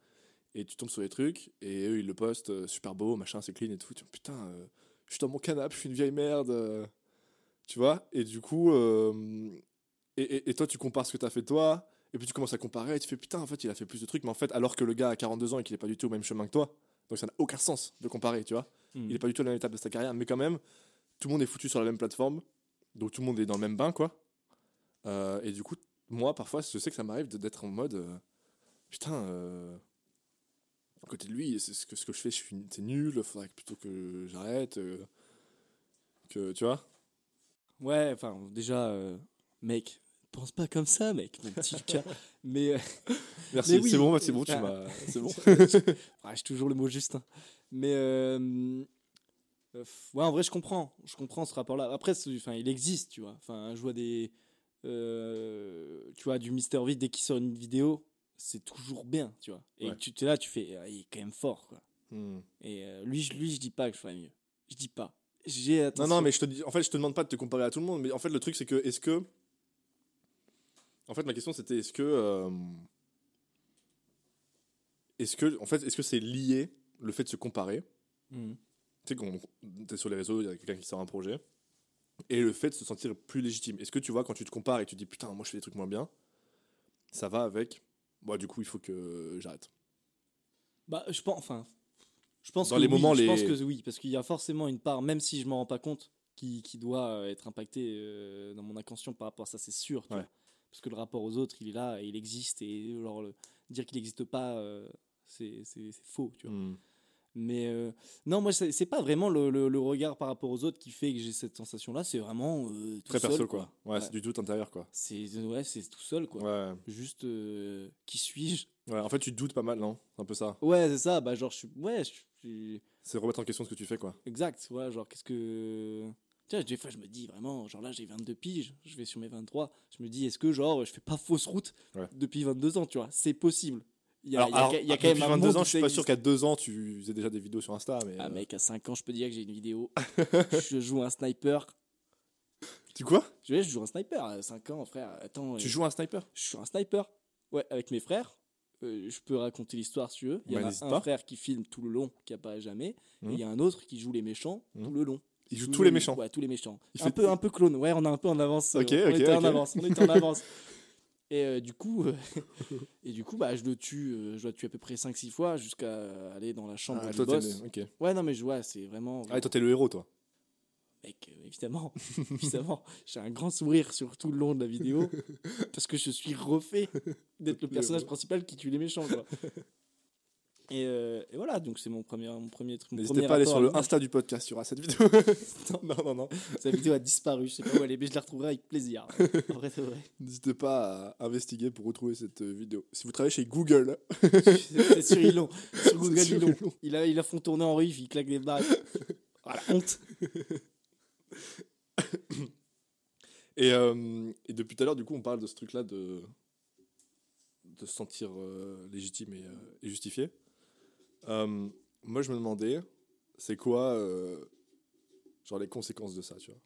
et tu tombes sur des trucs, et eux, ils le postent, euh, super beau, machin, c'est clean et tout. Tu dis, putain, euh, je suis dans mon canapé, je suis une vieille merde. tu vois? Et du coup, et, et- et toi, tu compares ce que t'as fait toi, et puis tu commences à comparer, et tu fais, putain, en fait, il a fait plus de trucs, mais en fait, alors que le gars a 42 ans et qu'il est pas du tout au même chemin que toi, donc ça n'a aucun sens de comparer, tu vois? Hmm. Il est pas du tout à la même étape de sa carrière, mais quand même, tout le monde est foutu sur la même plateforme, donc tout le monde est dans le même bain, quoi. Euh, et du coup, moi, parfois, je sais que ça m'arrive d'être en mode, euh, putain, euh, à côté de lui, c'est ce que, ce que je fais, je suis, c'est nul, faudrait plutôt que j'arrête, que, tu vois. Ouais, enfin, déjà, mec, pense pas comme ça, mec, mon petit Lucas. Mais. Merci, Mais oui, c'est bon, c'est bon, tu enfin, m'as, c'est bon. Ah, j'ai toujours le mot juste. hein. Mais ouais, en vrai, je comprends. Je comprends ce rapport-là. Après, enfin, il existe, tu vois. Enfin, je vois des, euh, tu vois, du Mister V dès qu'il sort une vidéo, c'est toujours bien, tu vois. Et Ouais. tu es là, tu fais, ah, il est quand même fort, quoi. Hmm. Et euh, lui, je- lui, je dis pas que je ferais mieux. Je dis pas. J'ai Non, non, mais je te dis, en fait, je te demande pas de te comparer à tout le monde, mais en fait, le truc, c'est que, est-ce que. En fait, ma question, c'était, est-ce que. euh, Est-ce que, en fait, est-ce que c'est lié, le fait de se comparer? Mhm. Tu sais, quand t'es sur les réseaux, il y a quelqu'un qui sort un projet, et le fait de se sentir plus légitime. Est-ce que tu vois, quand tu te compares et tu te dis, putain, moi, je fais des trucs moins bien, ça va avec? Bon, du coup, il faut que j'arrête. Bah, je pense, enfin, je pense Dans que les oui, moments je les- pense que oui, parce qu'il y a forcément une part, même si je m'en rends pas compte, qui, qui doit euh, être impactée euh, dans mon inconscient par rapport à ça, c'est sûr. tu Ouais. vois. Parce que le rapport aux autres, il est là, et il existe, et genre, le- dire qu'il n'existe pas, euh, c'est faux, tu vois. Hmm. Mais euh, non, moi, c'est pas vraiment le, le- le regard par rapport aux autres qui fait que j'ai cette sensation-là. C'est vraiment euh, tout Très seul, perso, quoi. Ouais, Ouais. c'est du doute intérieur, quoi. C'est ouais, c'est tout seul, quoi. Ouais. Juste, euh, qui suis-je? Ouais. En fait, tu te doutes pas mal, non? C'est un peu ça. Ouais, c'est ça. Bah, genre, je suis. Ouais, je suis. C'est remettre en question ce que tu fais, quoi. Exact. Ouais, genre, qu'est-ce que. Tiens, des fois, je me dis vraiment, genre là, j'ai 22 piges, je vais sur mes 23. Je me dis, est-ce que, genre, je fais pas fausse route Ouais. depuis 22 ans, tu vois? C'est possible. Il y a, alors, il y a- alors, il y a quand même depuis un 22 monde ans, je suis pas sûr qu'à 2 ans, tu faisais déjà des vidéos sur Insta, mais. Ah, euh, mec, à 5 ans, je peux dire que j'ai une vidéo. je joue un sniper. Tu quoi? Je, je joue un sniper à 5 ans, frère. Attends, Tu euh, joues un sniper? je suis un sniper. Ouais, avec mes frères. Euh, je peux raconter l'histoire si tu veux. Il y Bah, en a un pas. frère qui filme tout le long, qui apparaît jamais. Et Mhm. il y a un autre qui joue les méchants Mhm. tout le long. Il joue tous les méchants. Ouais, tous les méchants. Il un, fait- peu, un peu clone. Ouais, on est un peu en avance. euh, Ok, on ok, était en ok. avance. On était en avance. Et euh, du coup, euh, et du coup bah, je le tue, euh, je dois le tuer à peu près 5-6 fois jusqu'à aller dans la chambre Ah, du toi, boss. le- ok. Ouais, non, mais je vois, c'est vraiment. Ah, et toi, t'es le héros, toi. Mec, euh, évidemment, évidemment, j'ai un grand sourire sur tout le long de la vidéo parce que je suis refait d'être le personnage principal qui tue les méchants, quoi. Et, euh, et voilà, donc c'est mon premier, mon premier truc. N'hésitez pas à aller sur le. Insta du podcast, il y aura cette vidéo. non, non, non. Sa vidéo a disparu, je sais pas où elle est, mais je la retrouverai avec plaisir. En vrai, c'est vrai. N'hésitez pas à investiguer pour retrouver cette euh, vidéo. Si vous travaillez chez Google, C'est sur Ilon, sur Google Sur Ilon. Ilon. Il a, il a font tourner en rue, il claque des barres. Ah, la honte. Et, euh, et depuis tout à l'heure, du coup, on parle de ce truc-là de, de se sentir euh, légitime et, euh, et justifié. Euh, moi, je me demandais, c'est quoi, euh, genre, les conséquences de ça, tu vois?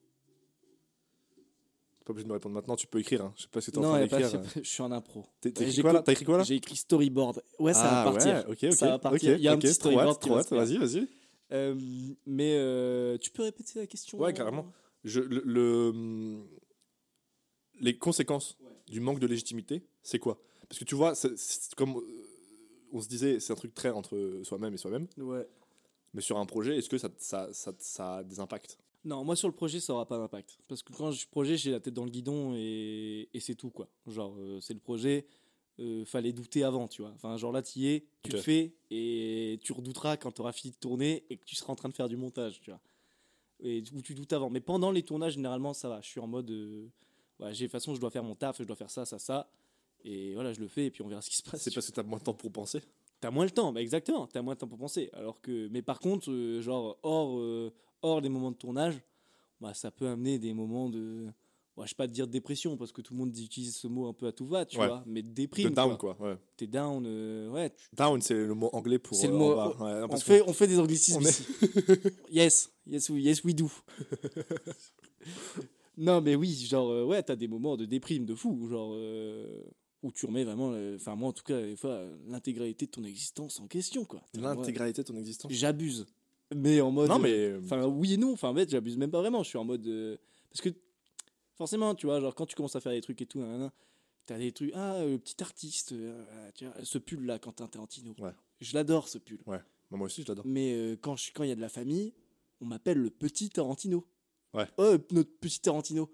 T'es pas obligé de me répondre maintenant, tu peux écrire. Hein. Je sais pas si t'es en train d'écrire. je suis en impro. T'as écrit, j'ai quoi, là? Co- T'as écrit quoi là? J'ai écrit storyboard. Ouais, ça ah, va partir. ouais. Ça va partir. Il y a un petit storyboard vas-y, vas-y. Euh, mais euh, tu peux répéter la question Ouais, carrément. Je, le, le- les conséquences du manque de légitimité, c'est quoi? Parce que tu vois, c'est- c'est comme euh, on se disait, c'est un truc très entre soi-même et soi-même. Ouais. Mais sur un projet, est-ce que ça, ça, ça, ça a des impacts? Non, moi sur le projet, ça aura pas d'impact. Parce que quand je suis projet, j'ai la tête dans le guidon et, et c'est tout, quoi. Genre, euh, c'est le projet, euh, fallait douter avant, tu vois. Enfin, genre là, tu y es, tu le fais et tu redouteras quand tu auras fini de tourner et que tu seras en train de faire du montage, tu vois. Et où tu doutes avant. Mais pendant les tournages, généralement, ça va. Je suis en mode. euh, ouais, j'ai de toute façon, je dois faire mon taf, je dois faire ça, ça, ça. Et voilà, je le fais et puis on verra ce qui se passe. C'est parce que tu as moins de temps pour penser T'as moins le temps, bah exactement, t'as moins de temps pour penser. Alors que, mais par contre, euh, genre hors, euh, hors des moments de tournage, bah ça peut amener des moments de, ouais, je sais pas de dire de dépression parce que tout le monde utilise ce mot un peu à tout va, tu Ouais. vois, mais de De déprime. down, quoi. quoi. Ouais. T'es down, euh, ouais. tu- Down, c'est le mot anglais pour. C'est le euh, mot-. Ouais, on fait, on fait des anglicismes ici. yes, yes, we, yes we do. non mais oui, genre ouais, t'as des moments de déprime de fou, genre où tu remets vraiment, euh, enfin moi en tout cas des fois euh, l'intégralité de ton existence en question quoi. L'intégralité de ton existence. J'abuse. Mais en mode. Non, euh, mais. Enfin, oui et non. Enfin, en fait, j'abuse même pas vraiment. Je suis en mode. euh, Parce que, forcément, tu vois, genre, quand tu commences à faire des trucs et tout, t'as des trucs. Ah, euh, petit artiste. euh, tu vois, ce pull-là, Quentin Tarantino. Ouais. Je l'adore, ce pull. Bah, moi aussi, je l'adore. Mais euh, quand je- quand il y a de la famille, on m'appelle le petit Tarantino. Ouais. Oh, notre petit Tarantino.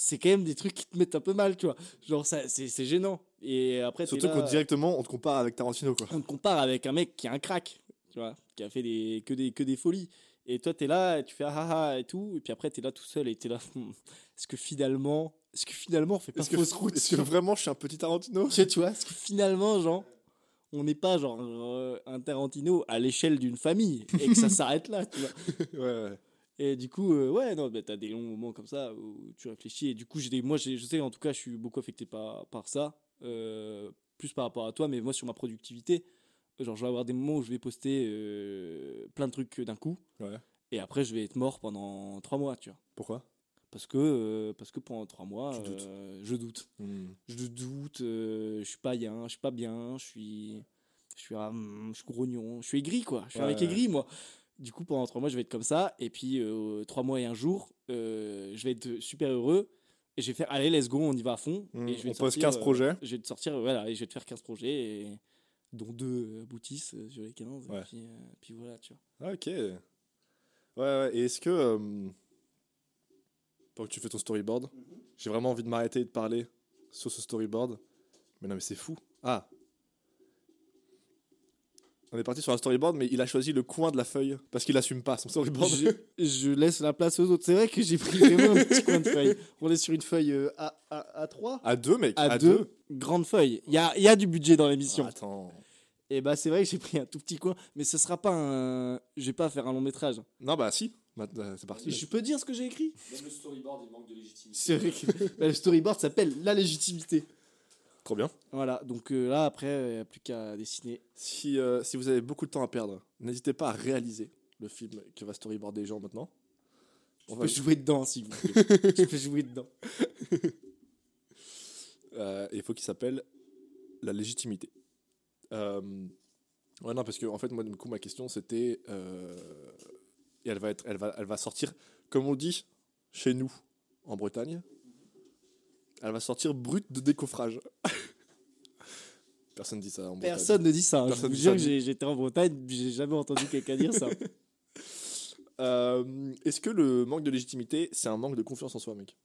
C'est quand même des trucs qui te mettent un peu mal, tu vois. Genre, ça, c'est gênant. Et après, Surtout qu'on directement, on te compare avec Tarantino, quoi. on te compare avec un mec qui a un crack, tu vois, qui a fait des, que, des, que des folies. Et toi, t'es là, tu fais ah ah ah et tout, et puis après, t'es là tout seul, et t'es là, est-ce que finalement, est-ce que finalement, on fait pas fausse route est-ce que vraiment je suis un petit Tarantino? Tu vois, tu vois, est-ce que finalement, genre, on n'est pas genre euh, un Tarantino à l'échelle d'une famille, et que ça s'arrête là, tu vois? Ouais, ouais. Et du coup, euh, ouais, non, bah, t'as des longs moments comme ça où tu réfléchis. Et du coup, des, moi, je sais, en tout cas, je suis beaucoup affecté par, par ça, euh, plus par rapport à toi, mais moi, sur ma productivité, genre, je vais avoir des moments où je vais poster euh, plein de trucs d'un coup, Ouais. et après, je vais être mort pendant trois mois, tu vois. Pourquoi? Parce que, euh, parce que pendant trois mois, doutes. euh, je doute. Hmm. Je doute, euh, je suis pas bien, je suis pas bien, je suis, je suis, je suis grognon, je suis aigri, quoi. Je suis Ouais, ouais. aigri, moi. Du coup, pendant trois mois, je vais être comme ça. Et puis, euh, trois mois et un jour, euh, je vais être super heureux. Et je vais faire, allez, let's go, on y va à fond. Hmm, Et je vais on pose sortir, 15 euh, projets. je vais te sortir, voilà, et je vais te faire 15 projets, et- dont deux aboutissent euh, sur les 15. Ouais. Et puis, puis voilà, tu vois. Ah, ok. Ouais, ouais. Et est-ce que. pendant que tu fais ton storyboard, j'ai vraiment envie de m'arrêter et de parler sur ce storyboard? Mais non, mais c'est fou. Ah. On est parti sur un storyboard, mais il a choisi le coin de la feuille parce qu'il assume pas son storyboard. je, je laisse la place aux autres. C'est vrai que j'ai pris vraiment un petit coin de feuille. On est sur une feuille euh, A, A, A3 À deux, mec. À, deux, grande feuille. Il y a, il y a du budget dans l'émission. Ah, attends. Et bah c'est vrai que j'ai pris un tout petit coin, mais ce sera pas un. Je vais pas faire un long métrage. Non, bah si. C'est parti. Je peux dire ce que j'ai écrit? Même le storyboard, il manque de légitimité. C'est vrai que bah, le storyboard s'appelle La légitimité. Trop bien. Voilà, donc euh, là après, il n'y a plus qu'à dessiner. Si, euh, si vous avez beaucoup de temps à perdre, n'hésitez pas à réaliser le film que va storyboarder Jean maintenant. On va jouer dedans si vous voulez. Je peux jouer dedans. Euh, il faut qu'il s'appelle La légitimité. Euh, ouais, non, parce que en fait, moi, du coup, ma question c'était. euh, et elle va, être, elle, va, elle va sortir, comme on dit chez nous, en Bretagne, elle va sortir brute de décoffrage. Personne dit ça en Bretagne. Personne ne dit ça. hein. Je Personne vous dit jure ça. que j'ai- j'étais en Bretagne, j'ai jamais entendu quelqu'un dire ça. Euh, Est-ce que le manque de légitimité, c'est un manque de confiance en soi, mec?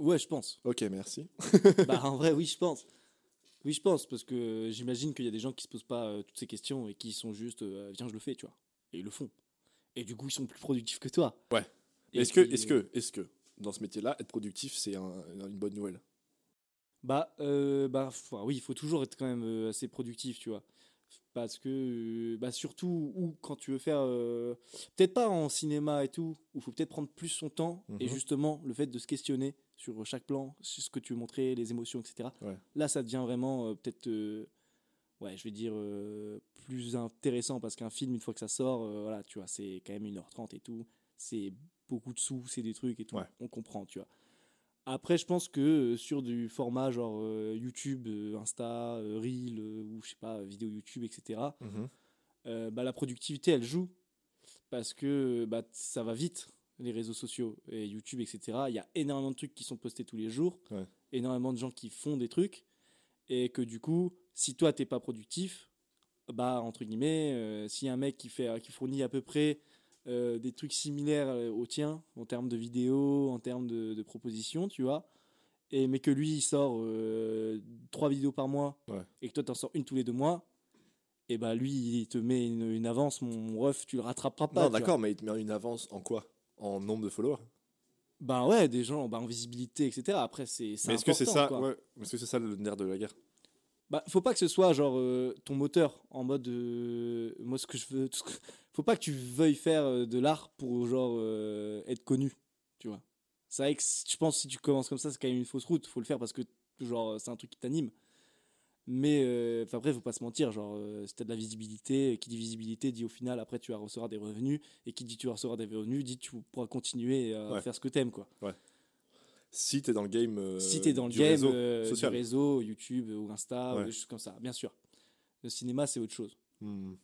Ouais, je pense. Ok, merci. bah en vrai, oui, je pense. Oui, je pense, parce que j'imagine qu'il y a des gens qui se posent pas euh, toutes ces questions et qui sont juste, euh, viens, je le fais, tu vois. Et ils le font. Et du coup, ils sont plus productifs que toi. Ouais. Est-ce que, est-ce que, est-ce que, dans ce métier-là, être productif, c'est un- une bonne nouvelle Bah, euh, bah oui, il faut toujours être quand même euh, assez productif, tu vois. Parce que, euh, bah, surtout, ou quand tu veux faire, euh, peut-être pas en cinéma et tout, où il faut peut-être prendre plus son temps, et Mhm. justement, le fait de se questionner sur chaque plan, sur ce que tu veux montrer, les émotions, etc. Ouais. Là, ça devient vraiment euh, peut-être, ouais, je vais dire, euh, plus intéressant, parce qu'un film, une fois que ça sort, euh, voilà, tu vois, c'est quand même 1h30 et tout, c'est beaucoup de sous, c'est des trucs et tout, Ouais. on comprend, tu vois. Après, je pense que euh, sur du format genre euh, YouTube, euh, Insta, euh, Reel, ou je sais pas, vidéo YouTube, etc., euh, bah, la productivité, elle joue. Parce que bah, ça va vite, les réseaux sociaux et YouTube, etc. Il y a énormément de trucs qui sont postés tous les jours, Ouais. énormément de gens qui font des trucs, et que du coup, si toi, t'es pas productif, bah, entre guillemets, si un mec qui, fait, qui fournit à peu près euh, des trucs similaires euh, aux tiens, en termes de vidéos, en termes de, de propositions, tu vois, et, mais que lui, il sort euh, trois vidéos par mois, Ouais. et que toi, t'en sors une tous les deux mois, et bah lui, il te met une, une avance, mon, mon ref, tu le rattraperas pas. Non, d'accord, mais il te met une avance en quoi? En nombre de followers? Bah ouais, des gens, bah, en visibilité, etc. Après, c'est c'est Mais est-ce que c'est ça ouais, Est-ce que c'est ça le nerf de la guerre? Bah, faut pas que ce soit genre euh, ton moteur en mode euh, moi ce que je veux que- faut pas que tu veuilles faire euh, de l'art pour genre être connu tu vois. C'est vrai que je pense que si tu commences comme ça c'est quand même une fausse route. Faut le faire parce que genre c'est un truc qui t'anime. Mais enfin, après faut pas se mentir genre si t'as de la visibilité qui dit visibilité dit au final après tu vas recevoir des revenus. Et qui dit tu vas recevoir des revenus dit tu pourras continuer à Ouais. faire ce que t'aimes quoi Si t'es dans le game. euh, si tu es dans le game réseau euh, du réseau, YouTube ou Insta, ou des choses comme ça, bien sûr. Le cinéma, c'est autre chose. Hmm.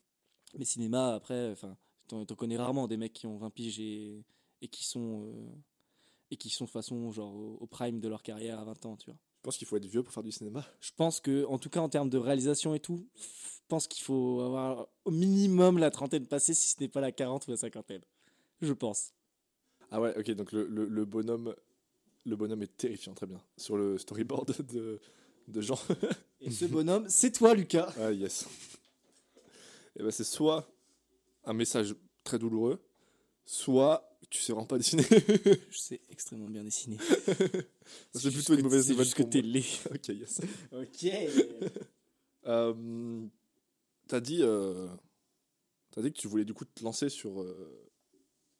Mais cinéma, après, enfin, t'en connais rarement des mecs qui ont 20 piges et, et qui sont euh, et qui sont de façon genre au, au prime de leur carrière à 20 ans, tu vois. Je pense qu'il faut être vieux pour faire du cinéma. Je pense que, en tout cas en termes de réalisation et tout, je pense qu'il faut avoir au minimum la trentaine passée, si ce n'est pas la 40 ou la cinquantaine. Je pense. Ah ouais, ok, donc le, le, le bonhomme. Le bonhomme est terrifiant, très bien. Sur le storyboard de, de Jean. Et ce bonhomme, c'est toi, Lucas. Ah yes. Et ben c'est soit un message très douloureux, soit tu sais vraiment pas dessiner. Je sais extrêmement bien dessiner. c'est plutôt une mauvaise nouvelle que t'es laid. ok, yes. Ok. Euh, t'as dit, euh, t'as dit que tu voulais du coup te lancer sur euh,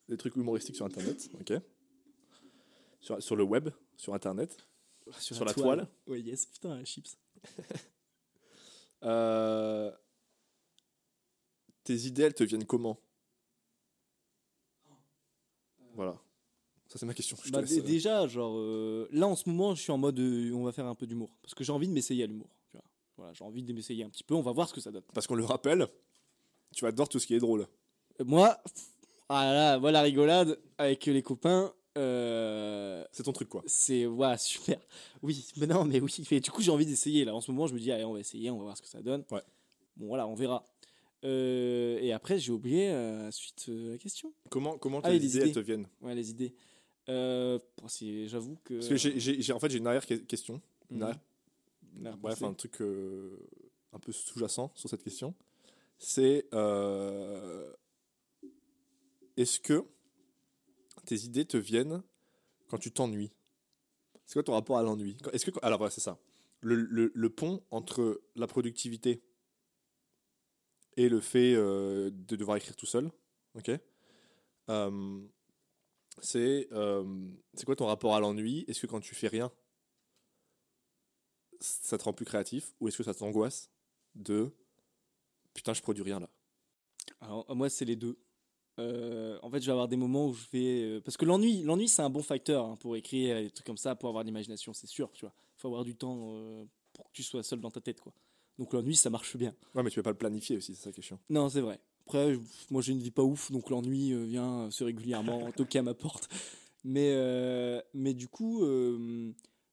des trucs humoristiques sur Internet, ok sur, sur le web, sur Internet. Sur la toile. Ouais, yes, putain, chips. Euh, tes idées, elles te viennent comment? Voilà. Ça, c'est ma question. Je Bah, laisse, euh, déjà, genre, euh, là en ce moment, je suis en mode euh, on va faire un peu d'humour. Parce que j'ai envie de m'essayer à l'humour. Voilà, j'ai envie de m'essayer un petit peu, on va voir ce que ça donne. Parce qu'on le rappelle, tu adores tout ce qui est drôle. Moi, ah là, là, moi la rigolade avec les copains, euh, C'est ton truc, quoi. c'est ouais, super. Oui, mais non, mais oui. Mais du coup, j'ai envie d'essayer. Là, en ce moment, je me dis, allez, on va essayer, on va voir ce que ça donne. Ouais. Bon, voilà, on verra. Euh, et après, j'ai oublié euh, suite euh, la question. Comment, comment Ah, les idées, te viennent Ouais, les idées. J'avoue que. Parce que j'ai, en fait, j'ai une arrière-question. Une Mhm. arrière Une Bref, un truc un peu sous-jacent sur cette question. c'est est-ce que tes idées te viennent quand tu t'ennuies. C'est quoi ton rapport à l'ennui? Est-ce que alors voilà, c'est ça. Le, le- le pont entre la productivité et le fait euh, de devoir écrire tout seul, ok? Euh, C'est euh, c'est quoi ton rapport à l'ennui? Est-ce que quand tu fais rien, ça te rend plus créatif? Ou est-ce que ça t'angoisse de putain je produis rien là? Alors, moi, c'est les deux. Euh, en fait, je vais avoir des moments où je vais. euh, parce que l'ennui, l'ennui, c'est un bon facteur hein, pour écrire des trucs comme ça, pour avoir de l'imagination, c'est sûr. Tu vois, faut avoir du temps euh, pour que tu sois seul dans ta tête, quoi. Donc l'ennui, ça marche bien. Ouais, mais tu peux pas le planifier aussi, c'est ça qui est chiant. Non, c'est vrai. Après, je- moi, j'ai une vie pas ouf, donc l'ennui vient assez régulièrement toquer à ma porte. Mais, euh, mais du coup,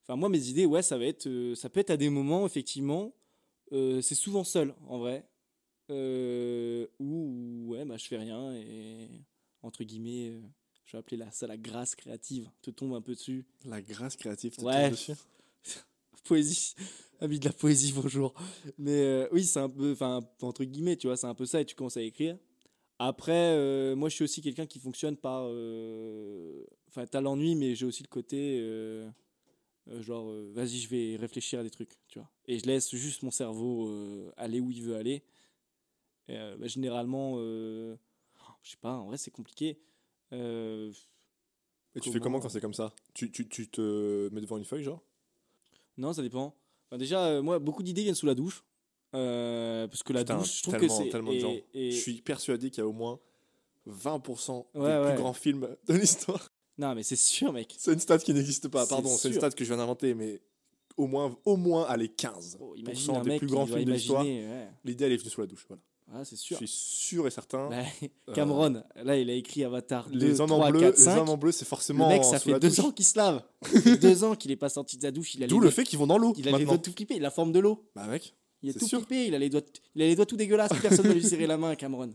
enfin, moi, mes idées, ouais, ça va être, ça peut être à des moments, effectivement. c'est souvent seul, en vrai. Euh, où, ouais, bah, je fais rien et, entre guillemets, euh, je vais appeler la, ça la grâce créative, te tombe un peu dessus. La grâce créative, te Ouais. tombe dessus. poésie ami de la poésie bonjour mais euh, oui c'est un peu enfin entre guillemets tu vois c'est un peu ça et tu commences à écrire après euh, moi je suis aussi quelqu'un qui fonctionne par enfin t'as l'ennui mais j'ai aussi le côté euh, genre euh, vas-y je vais réfléchir à des trucs tu vois et je laisse juste mon cerveau euh, aller où il veut aller Et, euh, bah, généralement euh, je sais pas en vrai c'est compliqué Euh, Et tu fais comment quand c'est comme ça tu, tu, tu te mets devant une feuille, genre? Non, ça dépend. Enfin, déjà, moi, beaucoup d'idées viennent sous la douche. Parce que la Putain, douche, je trouve que c'est. tellement de gens. et- Je suis persuadé qu'il y a au moins 20% des Ouais, plus grands films de l'histoire. Non, mais c'est sûr, mec. C'est une stat qui n'existe pas, pardon, c'est une stat que je viens d'inventer, mais au moins, au moins, allez, 15% Oh, des plus grands films de l'histoire. ouais. L'idée, elle est venue sous la douche, voilà. Ah, c'est Je sûr. suis sûr et certain. Bah, Euh, Cameron, là, il a écrit Avatar 2, les hommes 3, en bleu, 4, les 5. hommes en bleu, c'est forcément Le mec, ça fait deux ans qu'il se lave. Deux ans qu'il est pas sorti de sa douche. Il a les D'où le fait qu'ils vont dans l'eau. Il a les doigts tout flippés. Il a la forme de l'eau. Bah, mec. Il est, tout sûr. flippé. Il a les doigts, il a les doigts tout dégueulasses. Personne ne lui serrer la main, Cameron.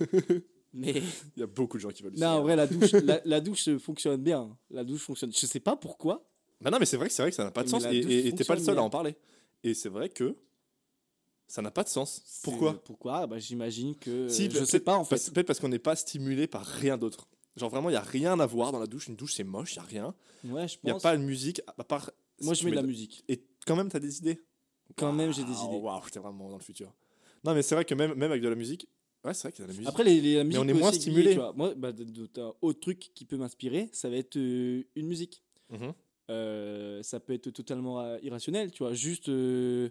Mais Il y a beaucoup de gens qui veulent le non, en vrai, la douche, la, la douche fonctionne bien. La douche fonctionne. Je sais pas pourquoi. Bah non, mais c'est vrai vrai que ça n'a pas de Mais sens et t'es pas le seul à en parler. Et c'est vrai que ça n'a pas de sens. Pourquoi? Pourquoi? Bah, J'imagine que. Si, je sais pas en fait. Peut-être parce qu'on n'est pas stimulé par rien d'autre. Genre vraiment, il y a rien à voir dans la douche. Une douche, c'est moche, il y a rien. Ouais, je Il y a pense. pas de musique à part. Moi, si je tu mets de la musique. Et quand même, t'as des idées. Quand même, j'ai des idées. Waouh, t'es vraiment dans le futur. Non, mais c'est vrai que même, même avec de la musique. Ouais, c'est vrai qu'il y a de la musique. Après, les, les, la musique on est moins stimulé. tu. Moi, bah, autre truc qui peut m'inspirer, ça va être euh, une musique. Euh, ça peut être totalement euh, irrationnel, tu vois. Juste, euh,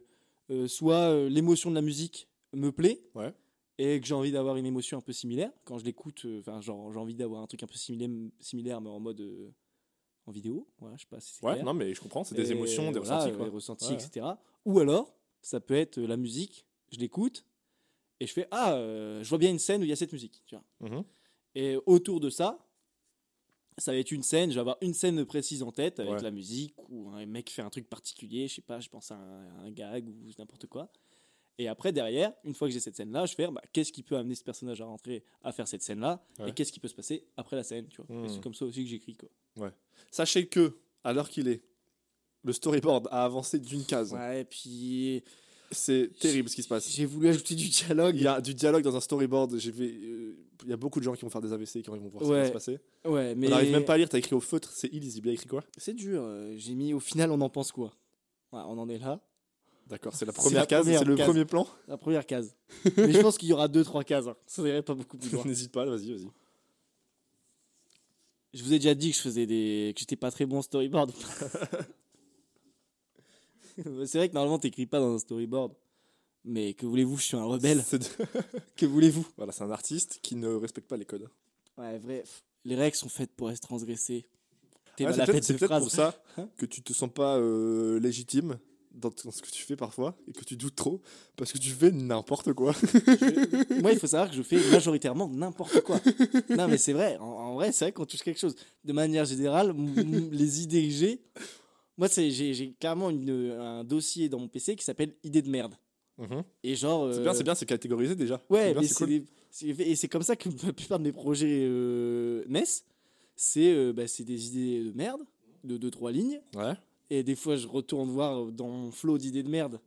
euh, soit euh, l'émotion de la musique me plaît. Ouais. Et que j'ai envie d'avoir une émotion un peu similaire. Quand je l'écoute, euh, enfin, genre, j'ai envie d'avoir un truc un peu similaire, similaire mais en mode. en vidéo. Voilà, je sais pas si c'est Ouais, clair. non, mais je comprends. C'est des Et émotions, des voilà, ressentis. Quoi. des ressentis, Ouais. etc. Ou alors, ça peut être la musique, je l'écoute, et je fais Ah, euh, je vois bien une scène où il y a cette musique. Tu vois. Mhm. Et autour de ça, ça va être une scène, je vais avoir une scène précise en tête avec Ouais. la musique, ou un mec fait un truc particulier, je sais pas, je pense à un, un gag ou n'importe quoi. Et après, derrière, une fois que j'ai cette scène-là, je fais bah, qu'est-ce qui peut amener ce personnage à rentrer à faire cette scène-là, Ouais. et qu'est-ce qui peut se passer après la scène, tu vois. Et Mhm. C'est comme ça aussi que j'écris, quoi. Sachez que, à l'heure qu'il est, le storyboard a avancé d'une case. Ouais, et puis. C'est terrible ce qui se passe. J'ai voulu ajouter du dialogue. Il y a du dialogue dans un storyboard. j'ai fait- euh, Il y a beaucoup de gens qui vont faire des AVC quand ils vont voir ce qui va se passer. Ouais, mais On n'arrive même pas à lire. T'as écrit au feutre. C'est illisible. Il a écrit quoi? C'est dur. euh, J'ai mis au final, on en pense quoi? Ouais, On en est là. D'accord, c'est la première la case. C'est le case. premier plan? La première case. mais je pense qu'il y aura deux, trois cases. hein. Ça irait pas beaucoup plus loin. N'hésite pas. Vas-y, vas-y. Je vous ai déjà dit que je faisais des, que j'étais pas très bon en storyboard. c'est vrai que normalement t'écris pas dans un storyboard. Mais que voulez-vous, je suis un rebelle. Que voulez-vous? Voilà, c'est un artiste qui ne respecte pas les codes. Ouais, vrai. Les règles sont faites pour être transgressées. T'es Ouais, c'est à peut-être pour ça Hein que tu te sens pas euh, légitime dans, ce que tu fais parfois et que tu doutes trop parce que tu fais n'importe quoi. Moi, il faut savoir que je fais majoritairement n'importe quoi. Non, mais c'est vrai. En, en vrai, c'est vrai qu'on touche quelque chose. De manière générale, les idées que j'ai. Moi, j'ai clairement une- un dossier dans mon PC qui s'appelle Idées de merde. Et genre. C'est euh, bien, c'est bien, c'est catégorisé déjà. Ouais, mais c'est cool. des- et c'est comme ça que la plupart de mes projets euh, naissent. C'est euh, bah, c'est des idées de merde, de 2-3 lignes. Ouais. Et des fois, je retourne voir dans mon flot d'idées de merde.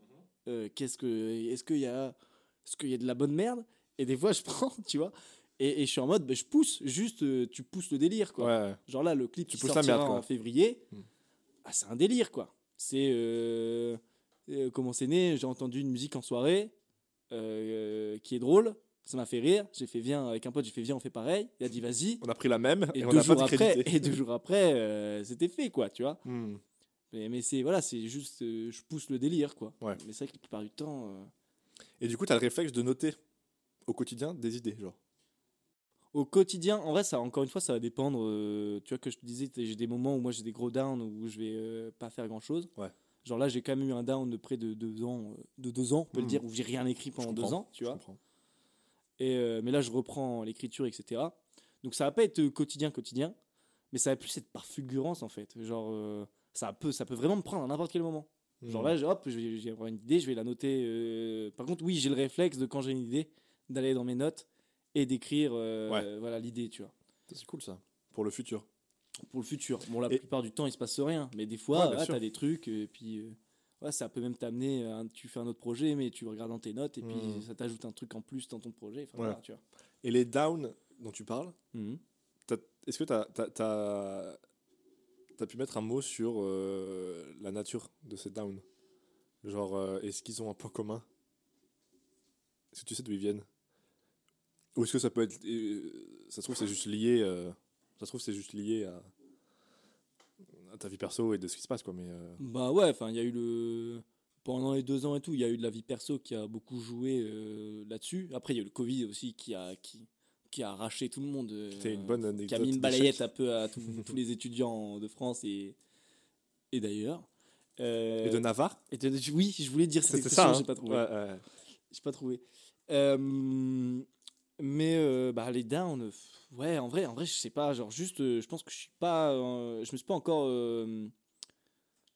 euh, qu'est-ce que, est-ce qu'il y a, est-ce qu'il y a de la bonne merde? Et des fois, je prends, tu vois. Et, et je suis en mode, bah, je pousse, juste, euh, tu pousses le délire, quoi. Ouais. Genre là, le clip Tu qui pousses la sortira merde, quoi. en février, Hmm. ah, c'est un délire, quoi. C'est. Euh, euh, comment c'est né J'ai entendu une musique en soirée euh, qui est drôle. Ça m'a fait rire. J'ai fait, viens, avec un pote, j'ai fait, viens, on fait pareil. Il a dit, vas-y. On a pris la même et, Et, on deux n'a pas jours après, et deux jours après, euh, c'était fait, quoi, tu vois. Hmm. Mais, mais c'est voilà, c'est juste, euh, je pousse le délire, quoi. Ouais. Mais c'est vrai que la plupart du temps. euh, Et du coup, tu as le réflexe de noter au quotidien des idées, genre. Au quotidien, en vrai, ça, encore une fois, ça va dépendre. euh, tu vois, que je te disais, j'ai des moments où moi j'ai des gros downs où je vais euh, pas faire grand chose. Ouais. Genre là, j'ai quand même eu un down de près de deux ans, euh, de deux ans, on peut le Mhm. dire, où j'ai rien écrit pendant deux ans, tu vois. Et, euh, mais là, je reprends l'écriture, etc. Donc ça va pas être euh, quotidien, quotidien, mais ça va plus être par fulgurance en fait. Genre, euh, ça peut, ça peut vraiment me prendre à n'importe quel moment. Genre Hmm. là, je- hop, avoir une idée, je vais la noter. euh, Par contre, oui, j'ai le réflexe de quand j'ai une idée, d'aller dans mes notes et d'écrire Ouais. voilà l'idée, tu vois. C'est cool ça. Pour le futur. Pour le futur. Bon, la Et- plupart du temps, il se passe rien, mais des Ouais, fois, bien tu as des trucs, et puis euh, ouais, ça peut même t'amener. Tu fais un autre projet, mais tu regardes dans tes notes, et puis Mhm. ça t'ajoute un truc en plus dans ton projet. Ouais. voilà, tu vois. Et les downs dont tu parles, t'as- est-ce que tu as, pu mettre un mot sur euh, la nature de ces downs? Genre, euh, est-ce qu'ils ont un point commun? Est-ce que tu sais d'où ils viennent? Ou est-ce que ça peut être. ça se trouve, c'est juste lié. Euh, ça se trouve, c'est juste lié à, à ta vie perso et de ce qui se passe, quoi. Mais. euh, Bah ouais, enfin, il y a eu le. Pendant les deux ans et tout, il y a eu de la vie perso qui a beaucoup joué euh, là-dessus. Après, il y a eu le Covid aussi qui a, qui, qui a arraché tout le monde. euh, C'était une bonne anecdote. qui a mis une balayette un peu à tous, tous les étudiants de France et, et d'ailleurs. Euh, Et de Navarre et de- oui, je voulais dire cette ça, hein j'ai pas trouvé. Ouais, ouais. J'ai pas trouvé. Euh, mais euh, bah, les downs, ouais, en vrai, en vrai, je sais pas. Genre, juste, euh, je pense que je suis pas. euh, je me suis pas encore. euh,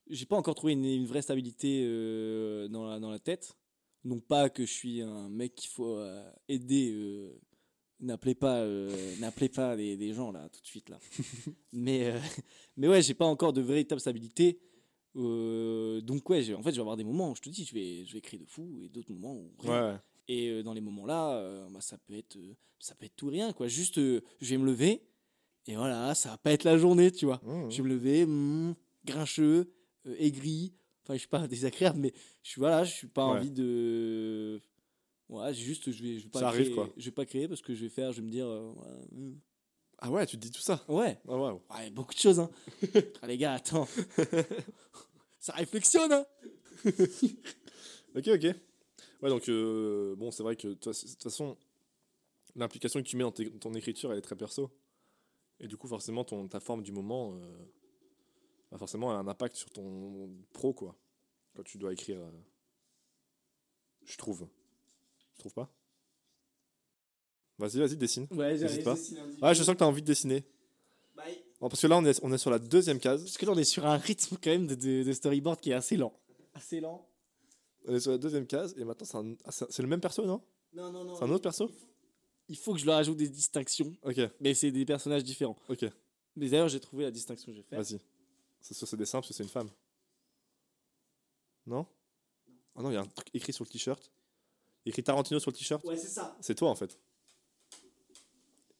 j'ai pas encore trouvé une, une vraie stabilité dans, la, dans la tête. Non pas que je suis un mec qu'il faut aider. N'appelez pas, n'appelez pas des, des gens là tout de suite là. mais, mais ouais, j'ai pas encore de véritable stabilité. Donc ouais, en fait, je vais avoir des moments où je te dis, je vais, je vais créer de fou et d'autres moments où rien. Ouais, Et euh, dans les moments-là, euh, bah, ça peut être, euh, ça peut être tout ou rien quoi. Juste, je vais me lever et voilà, ça va pas être la journée, tu vois. Mmh. Je vais me lever, hmm, grincheux, aigri. Enfin, je suis pas désagréable, mais je suis voilà, je suis pas Ouais. envie de. Ouais, juste, je vais, je vais pas Ça arrive, créer, quoi. Je vais pas créer parce que je vais faire, je vais me dire, euh, hmm. Ah ouais, tu te dis tout ça? Ouais, Ah ouais. ouais, beaucoup de choses, hein. ah, les gars, attends, ça réflexionne, hein. Ok, ok. Ouais, donc, euh, bon, c'est vrai que, de toute de toute façon, l'implication que tu mets dans ton écriture, elle est très perso. Et du coup, forcément, ton, ta forme du moment, euh, bah, forcément, elle a un impact sur ton pro, quoi. Quand tu dois écrire. euh, je trouve. Je trouve pas? Vas-y, vas-y, dessine. Ouais, N'hésite pas. Ouais, je sens que tu as envie de dessiner. Bon, parce que là, on est, on est sur la deuxième case. Parce que là, on est sur un rythme quand même de, de- de storyboard qui est assez lent. Assez lent. On est sur la deuxième case. Et maintenant, c'est un- ah, c'est le même perso, non? Non, non, non. C'est un autre perso? Il faut que je leur ajoute des distinctions, Ok, mais c'est des personnages différents. ok. Mais d'ailleurs, j'ai trouvé la distinction que j'ai faite. Vas-y. C'est sur ce dessin parce que c'est une femme. Non? Ah non, il y a un truc écrit sur le t-shirt. Écrit Tarantino sur le t-shirt. Ouais, c'est ça. C'est toi en fait.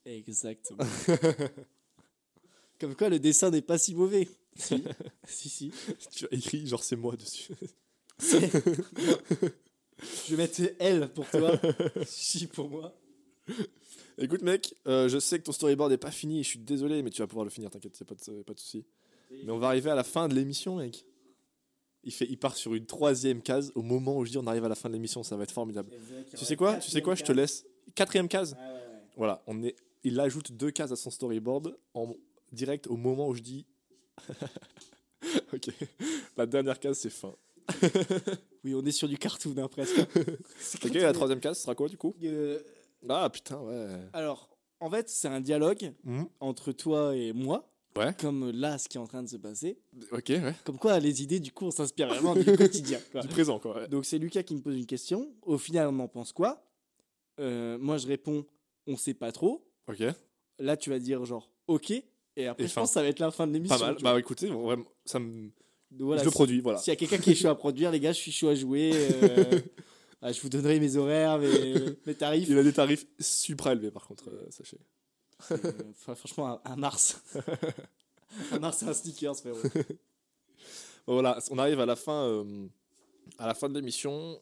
Exactement. Comme quoi, le dessin n'est pas si mauvais. Si, si. si. tu as écrit genre c'est moi dessus. C'est- je vais mettre L pour toi. Si pour moi. Écoute mec, euh, je sais que ton storyboard est pas fini, je suis désolé, mais tu vas pouvoir le finir, t'inquiète, y a pas de, pas de souci. Mais on va arriver à la fin de l'émission mec. Il, fait, il part sur une troisième case au moment où je dis on arrive à la fin de l'émission, ça va être formidable. Tu sais quoi? Tu sais quoi? Je te laisse. Quatrième case Voilà, on est, il ajoute deux cases à son storyboard en direct au moment où je dis. ok. La dernière case, c'est fin. Oui, on est sur du cartoon hein, presque. Ok, la troisième case sera quoi du coup Euh, Ah putain, ouais. alors, en fait, c'est un dialogue Mhm. entre toi et moi, Ouais. comme là, ce qui est en train de se passer. Ok, ouais. Comme quoi, les idées, du coup, on s'inspire vraiment du quotidien. quoi. Du présent, quoi. ouais. Donc, c'est Lucas qui me pose une question. Au final, on en pense quoi? Euh, Moi, je réponds, on sait pas trop. Ok, Là, tu vas dire genre, ok. Et après, Et je fin. pense que ça va être la fin de l'émission. pas mal. Bah écoutez, vraiment, ça me... Voilà, je le si- produis, voilà. S'il y a quelqu'un qui est chaud à produire, les gars, je suis chaud à jouer. euh, Ah, je vous donnerai mes horaires, mes, mes tarifs. Il a des tarifs supra élevés par contre, euh, sachez. Euh, franchement, un, Mars. un Mars, c'est un sneakers, frérot. Bon, Voilà, on arrive à la fin, à la fin de l'émission.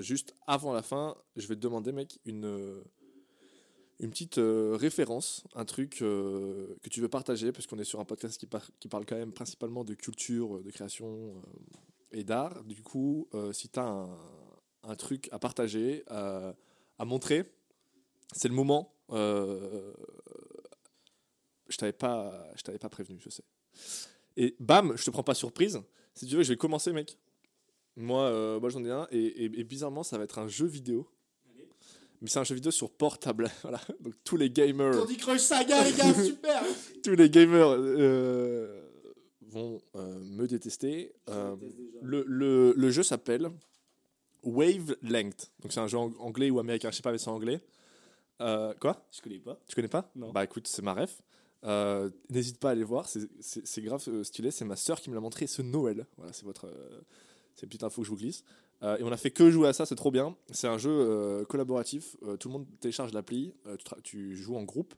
Juste avant la fin, je vais te demander, mec, une, une petite euh, référence, un truc euh, que tu veux partager, parce qu'on est sur un podcast qui, par- qui parle quand même principalement de culture, euh, de création et d'art. Du coup, si tu as un, truc à partager, à, montrer, c'est le moment. Je t'avais pas, t'avais pas prévenu, je sais. Et bam, je te prends pas surprise. Si tu veux, je vais commencer, mec. Moi, moi j'en ai un, et bizarrement, ça va être un jeu vidéo. Mais c'est un jeu vidéo sur portable. voilà. Donc tous les gamers, Candy Crush Saga, les gars, super tous les gamers euh, vont euh, me détester. Euh, le, le, le jeu s'appelle Wavelength. Donc c'est un jeu ang- anglais ou américain, je sais pas, mais c'est anglais. Quoi? Je connais pas? Tu connais pas? Non. Bah écoute, c'est ma ref. N'hésite pas à aller voir, c'est- grave stylé. C'est ma sœur qui me l'a montré ce Noël. Voilà, c'est votre, c'est une petite info que je vous glisse. Euh, et on a fait que jouer à ça, c'est trop bien. C'est un jeu euh, collaboratif. euh, tout le monde télécharge l'appli. tu, joues en groupe.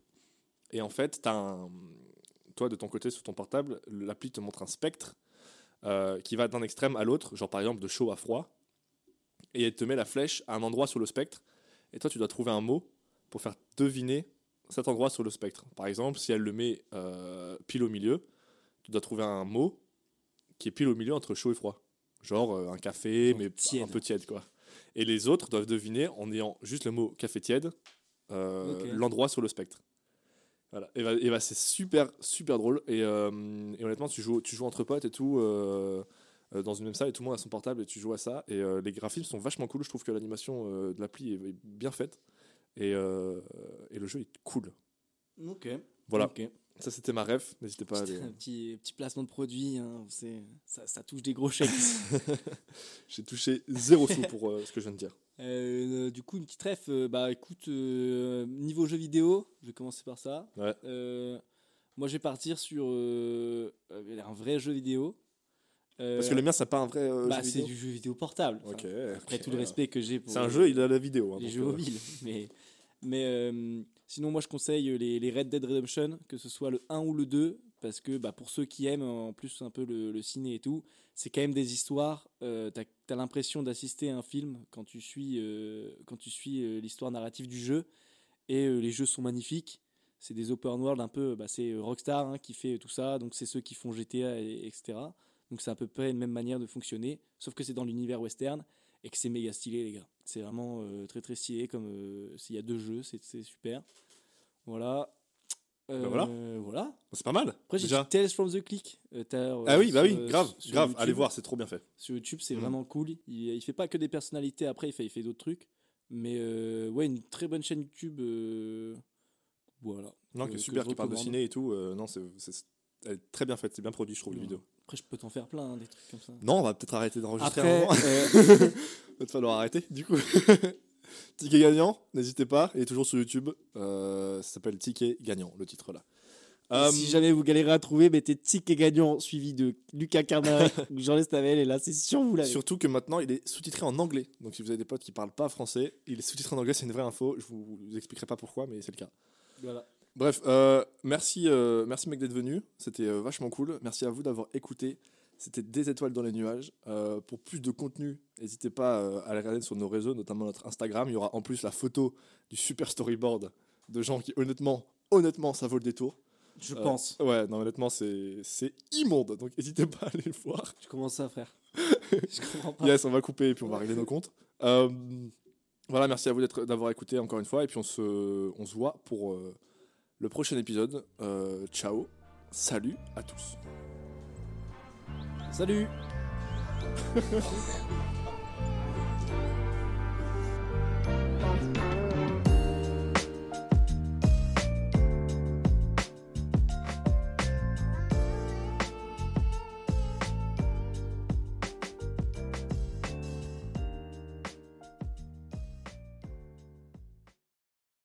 Et en fait, toi de ton côté sur ton portable, l'appli te montre un spectre qui va d'un extrême à l'autre, genre par exemple de chaud à froid. Et elle te met la flèche à un endroit sur le spectre. Et toi, tu dois trouver un mot pour faire deviner cet endroit sur le spectre. Par exemple, si elle le met pile au milieu, tu dois trouver un mot qui est pile au milieu entre chaud et froid. Genre euh, un café, mais tiède. un peu tiède, quoi. Et les autres doivent deviner en ayant juste le mot café tiède, euh, l'endroit sur le spectre. Voilà. Et, bah, bah, c'est super, super drôle. Et, euh, et honnêtement, tu joues, tu joues entre potes et tout, euh, dans une même salle, et tout le monde a son portable et tu joues à ça. Et euh, les graphismes sont vachement cool. Je trouve que l'animation de l'appli est, est bien faite. Et, et le jeu est cool. Ok. Voilà. Ça, c'était ma ref. N'hésitez pas à aller. Un petit, petit placement de produit, hein, c'est- ça, ça touche des gros chèques. J'ai touché zéro sou pour euh, ce que je viens de dire. Euh, du coup, une petite ref, euh, bah écoute, euh, niveau jeu vidéo, je vais commencer par ça. Ouais. Euh, moi, je vais partir sur euh, euh, un vrai jeu vidéo. Euh, Parce que le mien, c'est pas un vrai euh, bah, jeu c'est vidéo. du jeu vidéo portable. Enfin. Après tout le respect que j'ai pour C'est un jeu, il a la vidéo. hein, les jeux euh, mobiles. Mais, mais euh, sinon, moi, je conseille les, les Red Dead Redemption, que ce soit le 1 ou le 2, parce que bah, pour ceux qui aiment en plus un peu le, le ciné et tout, c'est quand même des histoires. Euh, t'as as, l'impression d'assister à un film quand tu suis, euh, suis euh, l'histoire narrative du jeu. Et euh, les jeux sont magnifiques. C'est des open world un peu. Bah, c'est Rockstar hein, qui fait tout ça, donc c'est ceux qui font GTA, et, etc. Donc c'est à peu près une même manière de fonctionner, sauf que c'est dans l'univers western et que c'est méga stylé, les gars. C'est vraiment euh, très très stylé. Comme euh, s'il y a deux jeux, c'est super. Voilà. Euh, voilà. voilà. C'est pas mal. Après, j'ai Tales from the Click. Ah oui, bah oui, grave, grave. YouTube. Allez voir, c'est trop bien fait. Sur YouTube, c'est Mhm. vraiment cool. Il, il fait pas que des personnalités, après, il fait, il fait d'autres trucs. Mais ouais, une très bonne chaîne YouTube. voilà. Non, qui est super, qui parle de ciné et tout. non, c'est elle est très bien faite, c'est bien produit, je trouve, les Ouais. vidéos. Après, je peux t'en faire plein, hein, des trucs comme ça. Non, on va peut-être arrêter d'enregistrer moment. euh, Va te falloir arrêter, du coup. Ticket gagnant, n'hésitez pas. Il est toujours sur YouTube. Euh, ça s'appelle Ticket gagnant, le titre là. Euh, Si jamais vous galérez à trouver, mettez Ticket gagnant suivi de Lucas Carnarek ou Jean Lestavel et là c'est sûr vous l'avez. Surtout que maintenant, il est sous-titré en anglais. Donc, si vous avez des potes qui parlent pas français, il est sous-titré en anglais. C'est une vraie info. Je vous, vous expliquerai pas pourquoi, mais c'est le cas. Voilà. Bref, euh, merci, euh, merci mec d'être venu. C'était euh, vachement cool. Merci à vous d'avoir écouté. C'était des étoiles dans les nuages. Pour plus de contenu, n'hésitez pas à aller regarder sur nos réseaux, notamment notre Instagram. Il y aura en plus la photo du super storyboard de gens qui, honnêtement, honnêtement, ça vaut le détour. Je pense. Ouais, non, honnêtement, c'est c'est immonde. Donc, n'hésitez pas à aller le voir. Je commence ça, frère. je comprends pas. Yes, on va couper et puis on va régler nos comptes. Voilà, merci à vous d'être- d'avoir écouté encore une fois. Et puis on se, on se voit pour le prochain épisode. Euh, ciao, salut à tous. Salut Thank